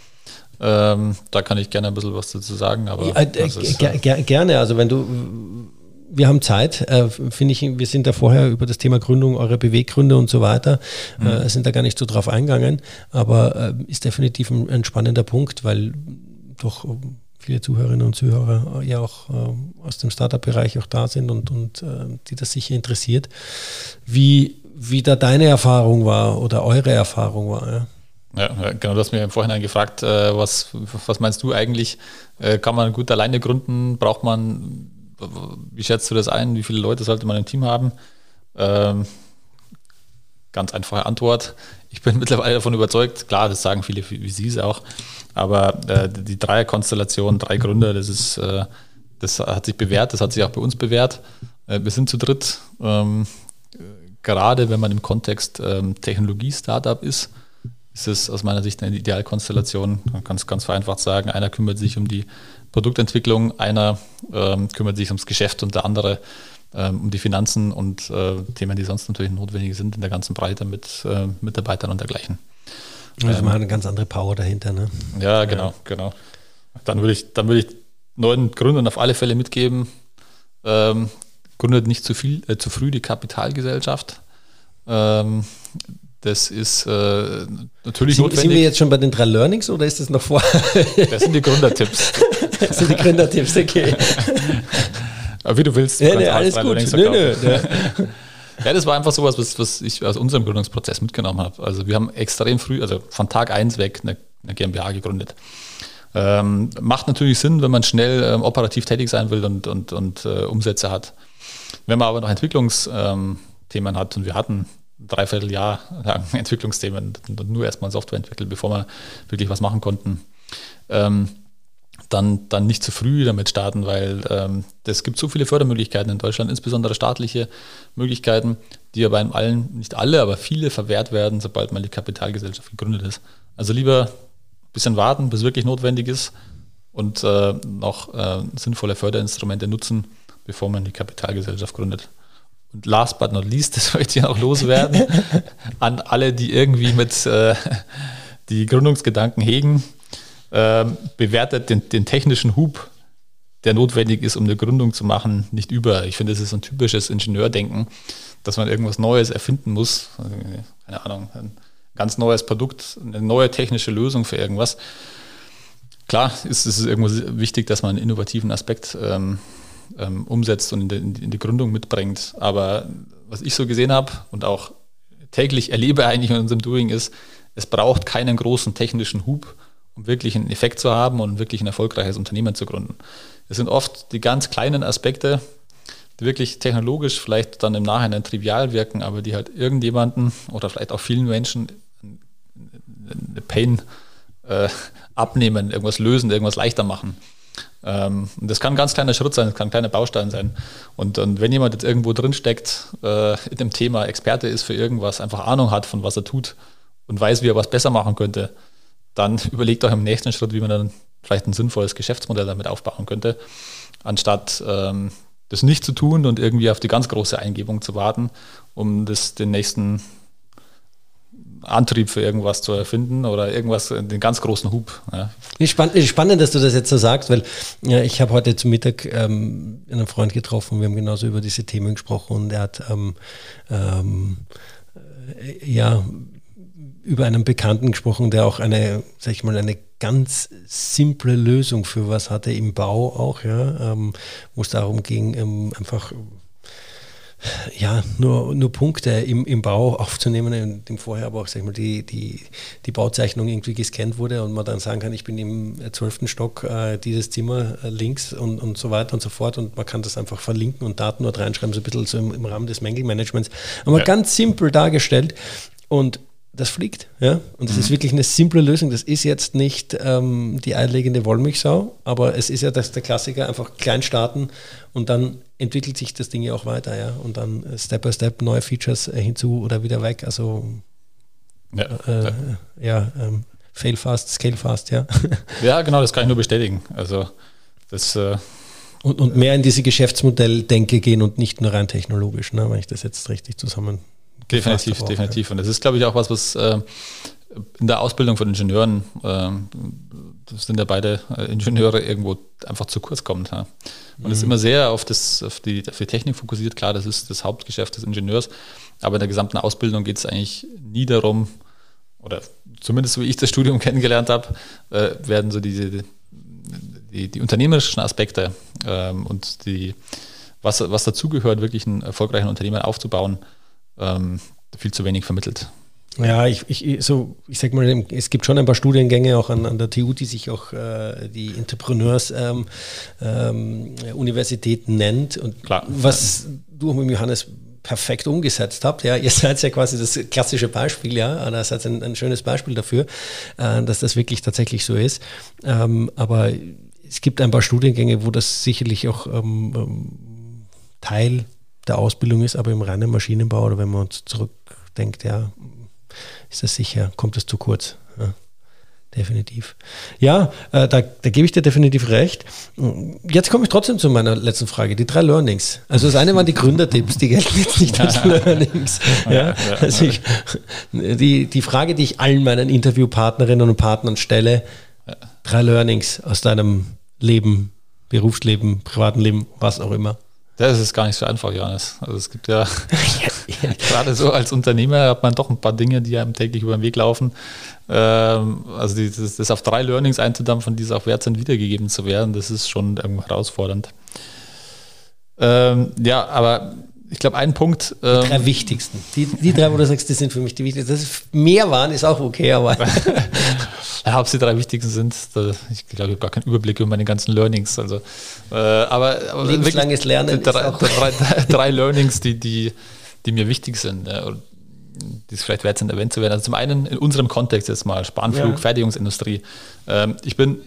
Ähm, da kann ich gerne ein bisschen was dazu sagen. Aber ja, äh, ist, äh, gerne, also wenn du wir haben Zeit, äh, finde ich, wir sind da vorher über das Thema Gründung, eure Beweggründe und so weiter, mhm. äh, sind da gar nicht so drauf eingegangen, aber äh, ist definitiv ein, ein, spannender Punkt, weil doch viele Zuhörerinnen und Zuhörer ja auch äh, aus dem Startup-Bereich auch da sind und, und äh, die das sicher interessiert. Wie, wie da deine Erfahrung war oder eure Erfahrung war, ja? Ja, genau, du hast mir im Vorhinein gefragt, äh, was, was meinst du eigentlich? Kann man gut alleine gründen? Braucht man wie schätzt du das ein? Wie viele Leute sollte man im Team haben? Ähm, ganz einfache Antwort. Ich bin (laughs) mittlerweile davon überzeugt, klar, das sagen viele wie Sie es auch, aber äh, die Dreierkonstellation, drei Gründer, das ist, äh, das hat sich bewährt, das hat sich auch bei uns bewährt. Äh, wir sind zu dritt. Ähm, gerade wenn man im Kontext ähm, Technologie-Startup ist, ist es aus meiner Sicht eine Idealkonstellation. Man kann es ganz vereinfacht sagen. Einer kümmert sich um die Produktentwicklung, einer ähm, kümmert sich ums Geschäft und der andere ähm, um die Finanzen und äh, Themen, die sonst natürlich notwendig sind in der ganzen Breite mit äh, Mitarbeitern und dergleichen. Also man hat eine ganz andere Power dahinter, ne? Ja, genau, ja. genau. Dann würde ich, dann würde ich neuen Gründern auf alle Fälle mitgeben, ähm, gründet nicht zu viel, äh, zu früh die Kapitalgesellschaft. Ähm, das ist äh, natürlich sind, notwendig. Sind wir jetzt schon bei den drei Learnings oder ist das noch vor? das sind die Gründertipps. (laughs) das (laughs) sind die Gründertipps, okay. Aber wie du willst. Du nee, nee, alles gut. Nö, nö, (laughs) ja. ja, das war einfach sowas, was, was ich aus unserem Gründungsprozess mitgenommen habe. Also wir haben extrem früh, also von Tag 1 weg eine, eine GmbH gegründet. Ähm, macht natürlich Sinn, wenn man schnell ähm, operativ tätig sein will und, und, und äh, Umsätze hat. Wenn man aber noch Entwicklungsthemen hat und wir hatten ein Dreivierteljahr lang (laughs) Entwicklungsthemen und nur erstmal Software entwickelt, bevor wir wirklich was machen konnten, ähm, dann, dann nicht zu früh damit starten, weil ähm, es gibt so viele Fördermöglichkeiten in Deutschland, insbesondere staatliche Möglichkeiten, die aber in allen, nicht alle, aber viele verwehrt werden, sobald man die Kapitalgesellschaft gegründet ist. Also lieber ein bisschen warten, bis wirklich notwendig ist und äh, noch äh, sinnvolle Förderinstrumente nutzen, bevor man die Kapitalgesellschaft gründet. Und last but not least, (laughs) das möchte ich auch loswerden, (laughs) an alle, die irgendwie mit äh, die Gründungsgedanken hegen, bewertet den, den technischen Hub, der notwendig ist, um eine Gründung zu machen, nicht über. Ich finde, das ist ein typisches Ingenieurdenken, dass man irgendwas Neues erfinden muss. Keine Ahnung, ein ganz neues Produkt, eine neue technische Lösung für irgendwas. Klar ist es irgendwo wichtig, dass man einen innovativen Aspekt ähm, ähm, umsetzt und in die, in die, Gründung mitbringt. Aber was ich so gesehen habe und auch täglich erlebe eigentlich in unserem Doing ist, es braucht keinen großen technischen Hub, um wirklich einen Effekt zu haben und wirklich ein erfolgreiches Unternehmen zu gründen. Es sind oft die ganz kleinen Aspekte, die wirklich technologisch vielleicht dann im Nachhinein trivial wirken, aber die halt irgendjemanden oder vielleicht auch vielen Menschen eine Pain äh, abnehmen, irgendwas lösen, irgendwas leichter machen. Ähm, das kann ein ganz kleiner Schritt sein, das kann ein kleiner Baustein sein. Und, und wenn jemand jetzt irgendwo drin steckt, äh, in dem Thema Experte ist für irgendwas, einfach Ahnung hat, von was er tut und weiß, wie er was besser machen könnte, dann (laughs) überlegt euch im nächsten Schritt, wie man dann vielleicht ein sinnvolles Geschäftsmodell damit aufbauen könnte, anstatt ähm, das nicht zu tun und irgendwie auf die ganz große Eingebung zu warten, um das den nächsten Antrieb für irgendwas zu erfinden oder irgendwas, den ganz großen Hub. Ja. Spannend, spannend, dass du das jetzt so sagst, weil ja, ich habe heute zum Mittag ähm, einen Freund getroffen, wir haben genauso über diese Themen gesprochen und er hat ähm, ähm, äh, ja über einen Bekannten gesprochen, der auch eine, sag ich mal, eine ganz simple Lösung für was hatte im Bau auch, ja, ähm, wo es darum ging, ähm, einfach ja, nur, nur Punkte im, im Bau aufzunehmen, in dem vorher aber auch sag ich mal, die, die, die Bauzeichnung irgendwie gescannt wurde und man dann sagen kann, ich bin im zwölften Stock äh, dieses Zimmer äh, links und, und so weiter und so fort und man kann das einfach verlinken und Daten dort reinschreiben, so ein bisschen so im, im Rahmen des Mängelmanagements. Aber ja. ganz simpel dargestellt und das fliegt. Ja? Und das mhm. ist wirklich eine simple Lösung. Das ist jetzt nicht ähm, die eierlegende Wollmilchsau, aber es ist ja das, der Klassiker, einfach klein starten und dann entwickelt sich das Ding ja auch weiter. Ja? Und dann äh, Step by Step neue Features äh, hinzu oder wieder weg. Also ja, äh, ja. ja ähm, fail fast, scale fast, ja. (laughs) Ja, genau, das kann ich nur bestätigen. Also das äh und, und mehr in diese Geschäftsmodelldenke gehen und nicht nur rein technologisch, ne, wenn ich das jetzt richtig zusammen Definitiv, auch, definitiv. Ja. Und das ist, glaube ich, auch was, was äh, in der Ausbildung von Ingenieuren, äh, das sind ja beide äh, Ingenieure, irgendwo einfach zu kurz kommt. Ja. Man mhm. ist immer sehr auf, das, auf, die, auf die Technik fokussiert. Klar, das ist das Hauptgeschäft des Ingenieurs. Aber in der gesamten Ausbildung geht es eigentlich nie darum, oder zumindest wie ich das Studium (laughs) kennengelernt habe, äh, werden so diese, die, die unternehmerischen Aspekte ähm, und die, was, was dazugehört, wirklich einen erfolgreichen Unternehmen aufzubauen, ähm, viel zu wenig vermittelt. Ja, ich, ich, so, ich sag mal, es gibt schon ein paar Studiengänge auch an, an der TU, die sich auch äh, die Entrepreneurs-Universität ähm, ähm, nennt. Und Klar. was du mit Johannes perfekt umgesetzt habt. Ja, ihr seid ja quasi das klassische Beispiel, ja, oder seid ein, ein schönes Beispiel dafür, äh, dass das wirklich tatsächlich so ist. Ähm, aber es gibt ein paar Studiengänge, wo das sicherlich auch ähm, ähm Teil der Ausbildung ist, aber im reinen Maschinenbau oder wenn man uns zurückdenkt, ja, ist das sicher, kommt es zu kurz. Ja, definitiv. Ja, äh, da, da gebe ich dir definitiv recht. Jetzt komme ich trotzdem zu meiner letzten Frage, die drei Learnings. Also das eine waren die Gründertipps, die gelten jetzt nicht als (laughs) Learnings. Ja, also ich, die, die Frage, die ich allen meinen Interviewpartnerinnen und Partnern stelle, drei Learnings aus deinem Leben, Berufsleben, privaten Leben, was auch immer. Das ist gar nicht so einfach, Johannes. Also es gibt ja, (laughs) (laughs) gerade so als Unternehmer hat man doch ein paar Dinge, die einem täglich über den Weg laufen. Ähm, also das, das, auf drei Learnings einzudampfen, die es auch wert sind, wiedergegeben zu werden, das ist schon herausfordernd. Ähm, ja, aber ich glaube, ein Punkt. die drei ähm, wichtigsten. Die, die drei, wo du sagst, die sind für mich die wichtigsten. Dass mehr waren, ist auch okay, aber. (laughs) ja, ob es die drei wichtigsten sind, da, ich glaube, ich habe gar keinen Überblick über meine ganzen Learnings. Also, äh, aber, aber Lebenslanges Lernen. Drei, drei, drei, Learnings, die, die, die mir wichtig sind. Ja, die es vielleicht wert sind, erwähnt zu werden. Also zum einen in unserem Kontext jetzt mal Spanflug, ja. Fertigungsindustrie. Ähm, ich bin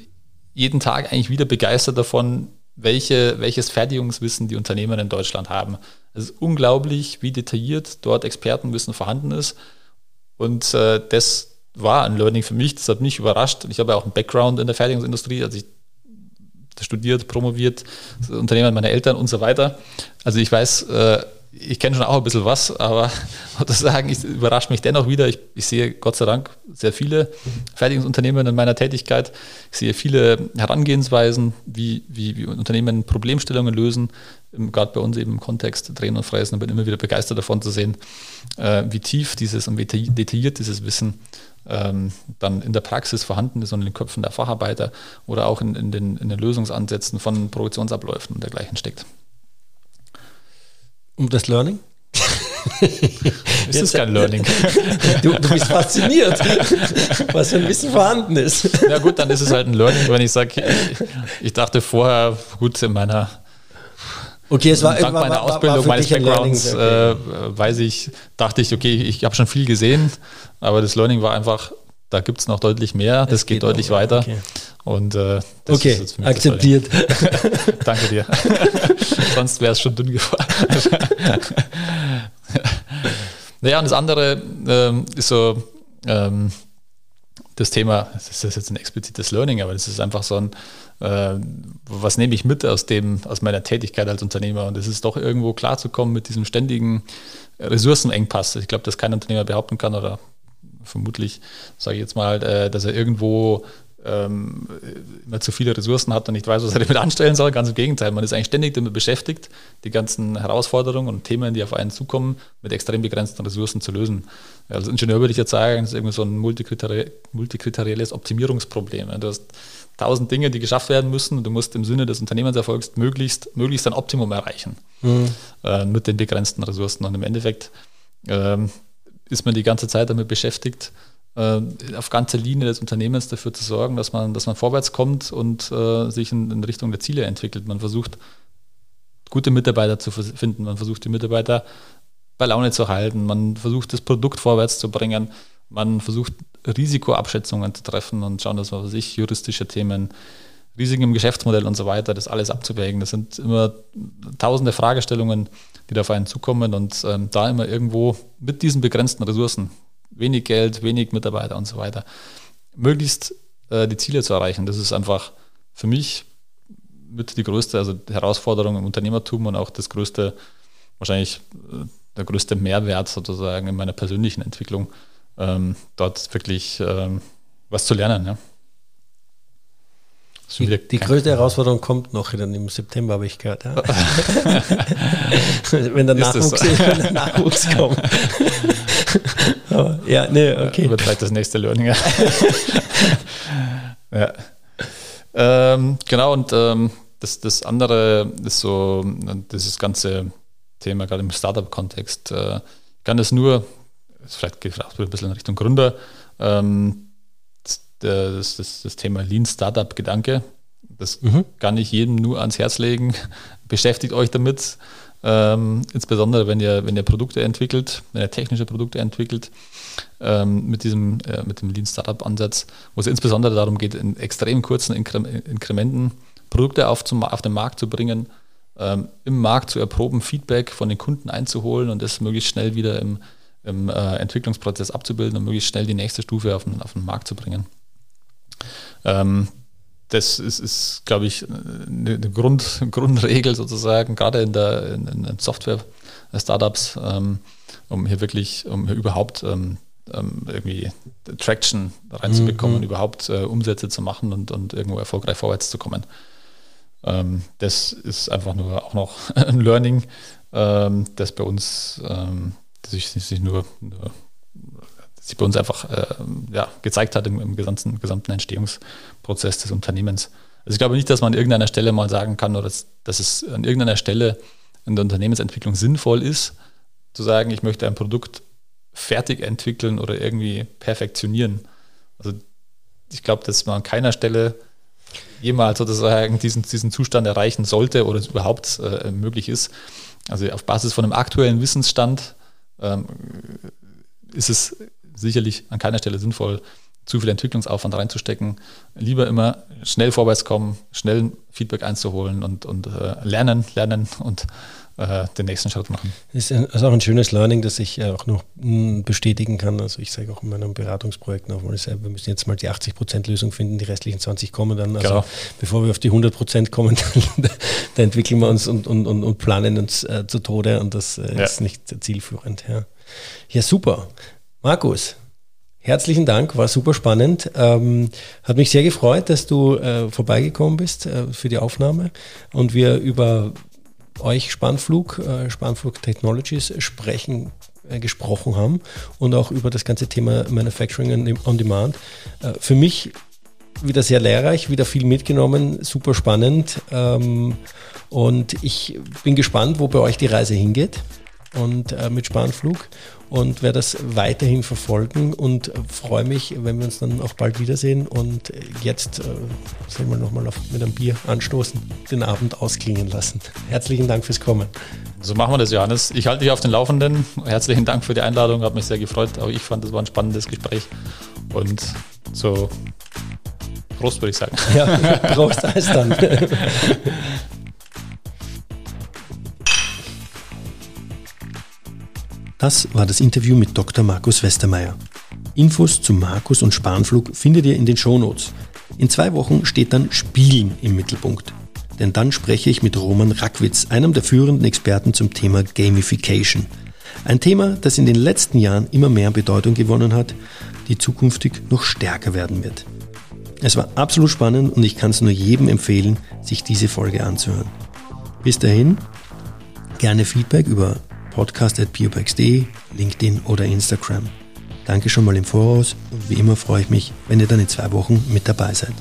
jeden Tag eigentlich wieder begeistert davon, welche, welches Fertigungswissen die Unternehmen in Deutschland haben. Es ist unglaublich, wie detailliert dort Expertenwissen vorhanden ist. Und äh, das war ein Learning für mich, das hat mich überrascht. Ich habe ja auch einen Background in der Fertigungsindustrie, also ich studiert, promoviert, Unternehmen meiner Eltern und so weiter. Also ich weiß, äh, ich kenne schon auch ein bisschen was, aber (laughs) muss sagen, ich überrascht mich dennoch wieder. Ich, ich, sehe Gott sei Dank sehr viele Fertigungsunternehmen in meiner Tätigkeit. Ich sehe viele Herangehensweisen, wie, wie, wie Unternehmen Problemstellungen lösen, gerade bei uns eben im Kontext Drehen und Fräsen und bin immer wieder begeistert davon zu sehen, äh, wie tief dieses und wie detailliert dieses Wissen ähm, dann in der Praxis vorhanden ist und in den Köpfen der Facharbeiter oder auch in, in, den, in den Lösungsansätzen von Produktionsabläufen und dergleichen steckt. Um das Learning? (laughs) ist das kein Learning. (laughs) Du, du, bist fasziniert, was für ein Wissen vorhanden ist. Ja gut, dann ist es halt ein Learning, wenn ich sage, ich, dachte vorher, gut, in meiner Okay, es war dank war, meiner war, Ausbildung, meines Backgrounds, okay. äh, weiß ich, dachte ich, okay, ich habe schon viel gesehen, aber das Learning war einfach, da gibt es noch deutlich mehr, das geht, geht, deutlich noch, weiter. Okay. Und äh, das okay, ist jetzt für mich akzeptiert. (laughs) Danke dir. (laughs) Sonst wäre es schon dünn geworden. (laughs) naja, und das andere ähm, ist so ähm, das Thema, das ist jetzt ein explizites Learning, aber das ist einfach so ein, äh, was nehme ich mit aus dem, aus meiner Tätigkeit als Unternehmer? Und es ist doch irgendwo klarzukommen mit diesem ständigen Ressourcenengpass. Ich glaube, dass kein Unternehmer behaupten kann oder vermutlich, sage ich jetzt mal, äh, dass er irgendwo ähm, immer zu viele Ressourcen hat und nicht weiß, was er (laughs) damit anstellen soll. Ganz im Gegenteil, man ist eigentlich ständig damit beschäftigt, die ganzen Herausforderungen und Themen, die auf einen zukommen, mit extrem begrenzten Ressourcen zu lösen. Als Ingenieur würde ich jetzt sagen, das ist irgendwie so ein multikriteri multikriterielles Optimierungsproblem. Du hast tausend Dinge, die geschafft werden müssen und du musst im Sinne des Unternehmenserfolgs möglichst, möglichst ein Optimum erreichen mhm. äh, mit den begrenzten Ressourcen. Und im Endeffekt ähm, ist man die ganze Zeit damit beschäftigt, auf ganzer Linie des Unternehmens dafür zu sorgen, dass man, dass man vorwärts kommt und äh, sich in, in, Richtung der Ziele entwickelt. Man versucht, gute Mitarbeiter zu finden, man versucht, die Mitarbeiter bei Laune zu halten, man versucht, das Produkt vorwärts zu bringen, man versucht, Risikoabschätzungen zu treffen und schauen, dass man sich juristische Themen, Risiken im Geschäftsmodell und so weiter, das alles abzuwägen. Das sind immer tausende Fragestellungen, die da auf einen zukommen und ähm, da immer irgendwo mit diesen begrenzten Ressourcen, wenig Geld, wenig Mitarbeiter und so weiter, möglichst äh, die Ziele zu erreichen. Das ist einfach für mich mit die größte also Herausforderung im Unternehmertum und auch das größte, wahrscheinlich äh, der größte Mehrwert sozusagen in meiner persönlichen Entwicklung, ähm, dort wirklich ähm, was zu lernen. Ja. Die, die größte Herausforderung kommt noch dann im September, habe ich gehört. Ja? (laughs) wenn, der Nachwuchs, so? (laughs) wenn der Nachwuchs kommt. (laughs) (laughs) Aber, ja, nee, okay. Ja, wird vielleicht das nächste Learning. (laughs) ja. Ähm, genau, und ähm, das, das andere ist so, dieses ganze Thema, gerade im Startup-Kontext, äh, kann das nur, vielleicht geht es auch ein bisschen in Richtung Gründer, ähm, das, das, das Thema Lean Startup Gedanke. Das mhm. kann ich jedem nur ans Herz legen. (laughs) Beschäftigt euch damit. Ähm, insbesondere wenn ihr, wenn ihr Produkte entwickelt, wenn ihr technische Produkte entwickelt, ähm, mit diesem äh, mit dem Lean Startup Ansatz, wo es insbesondere darum geht, in extrem kurzen Inkre Inkrementen Produkte auf, zum, auf den Markt zu bringen, ähm, im Markt zu erproben, Feedback von den Kunden einzuholen und das möglichst schnell wieder im, im äh, Entwicklungsprozess abzubilden und möglichst schnell die nächste Stufe auf den, auf den Markt zu bringen. Ähm, das ist, ist glaube ich, eine, Grund, (laughs) Grundregel sozusagen, gerade in der in, in Software-Startups, ähm, um hier wirklich, um hier überhaupt ähm, ähm irgendwie Traction reinzubekommen, mhm. überhaupt äh, Umsätze zu machen und, und irgendwo erfolgreich vorwärts zu kommen. Ähm, das ist einfach nur auch noch (laughs) ein Learning, ähm, das bei uns, ähm, das sich, sich nur, nur sich bei uns einfach äh, ja, gezeigt hat im, im gesamten, gesamten Entstehungsprozess des Unternehmens. Also ich glaube nicht, dass man an irgendeiner Stelle mal sagen kann, oder dass, dass es an irgendeiner Stelle in der Unternehmensentwicklung sinnvoll ist, zu sagen, ich möchte ein Produkt fertig entwickeln oder irgendwie perfektionionieren. Also ich glaube, dass man an keiner Stelle jemals sozusagen diesen, diesen Zustand erreichen sollte oder es überhaupt äh, möglich ist. Also auf Basis von einem aktuellen Wissensstand ähm, ist es sicherlich an keiner Stelle sinnvoll, zu viel Entwicklungsaufwand reinzustecken. Lieber immer schnell vorwärts kommen, schnell Feedback einzuholen und, und äh, lernen, lernen und äh, den nächsten Schritt machen. Das ist, auch ein schönes Learning, das ich auch noch mh, bestätigen kann. Also ich sage auch in meinen Beratungsprojekten auch, wir müssen jetzt mal die 80% Lösung finden, die restlichen 20 kommen dann. Also genau. bevor wir auf die 100% kommen, (laughs) da entwickeln wir uns und, und, und, und planen uns äh, zu Tode und das äh, ja. ist nicht zielführend. Ja. ja, super. Markus, herzlichen Dank, war super spannend. Ähm, hat mich sehr gefreut, dass du äh, vorbeigekommen bist äh, für die Aufnahme und wir über euch Spannflug, äh, Spannflug Technologies sprechen äh, gesprochen haben und auch über das ganze Thema Manufacturing on Demand. Äh, für mich wieder sehr lehrreich, wieder viel mitgenommen, super spannend. Ähm, und ich bin gespannt, wo bei euch die Reise hingeht. Und äh, mit Spanflug und werde das weiterhin verfolgen und freue mich, wenn wir uns dann auch bald wiedersehen und jetzt äh, sollen wir nochmal mit einem Bier anstoßen, den Abend ausklingen lassen. Herzlichen Dank fürs Kommen. So machen wir das, Johannes. Ich halte dich auf den Laufenden. Herzlichen Dank für die Einladung, hat mich sehr gefreut. Auch ich fand, das war ein spannendes Gespräch und so Prost, würde ich sagen. Ja, Prost, alles dann. (laughs) Das war das Interview mit Dr. Markus Westermeier. Infos zu Markus und Spanflug findet ihr in den Shownotes. In zwei Wochen steht dann Spielen im Mittelpunkt. Denn dann spreche ich mit Roman Rackwitz, einem der führenden Experten zum Thema Gamification. Ein Thema, das in den letzten Jahren immer mehr Bedeutung gewonnen hat, die zukünftig noch stärker werden wird. Es war absolut spannend und ich kann es nur jedem empfehlen, sich diese Folge anzuhören. Bis dahin, gerne Feedback über podcast.biopax.de, LinkedIn oder Instagram. Danke schon mal im Voraus und wie immer freue ich mich, wenn ihr dann in zwei Wochen mit dabei seid.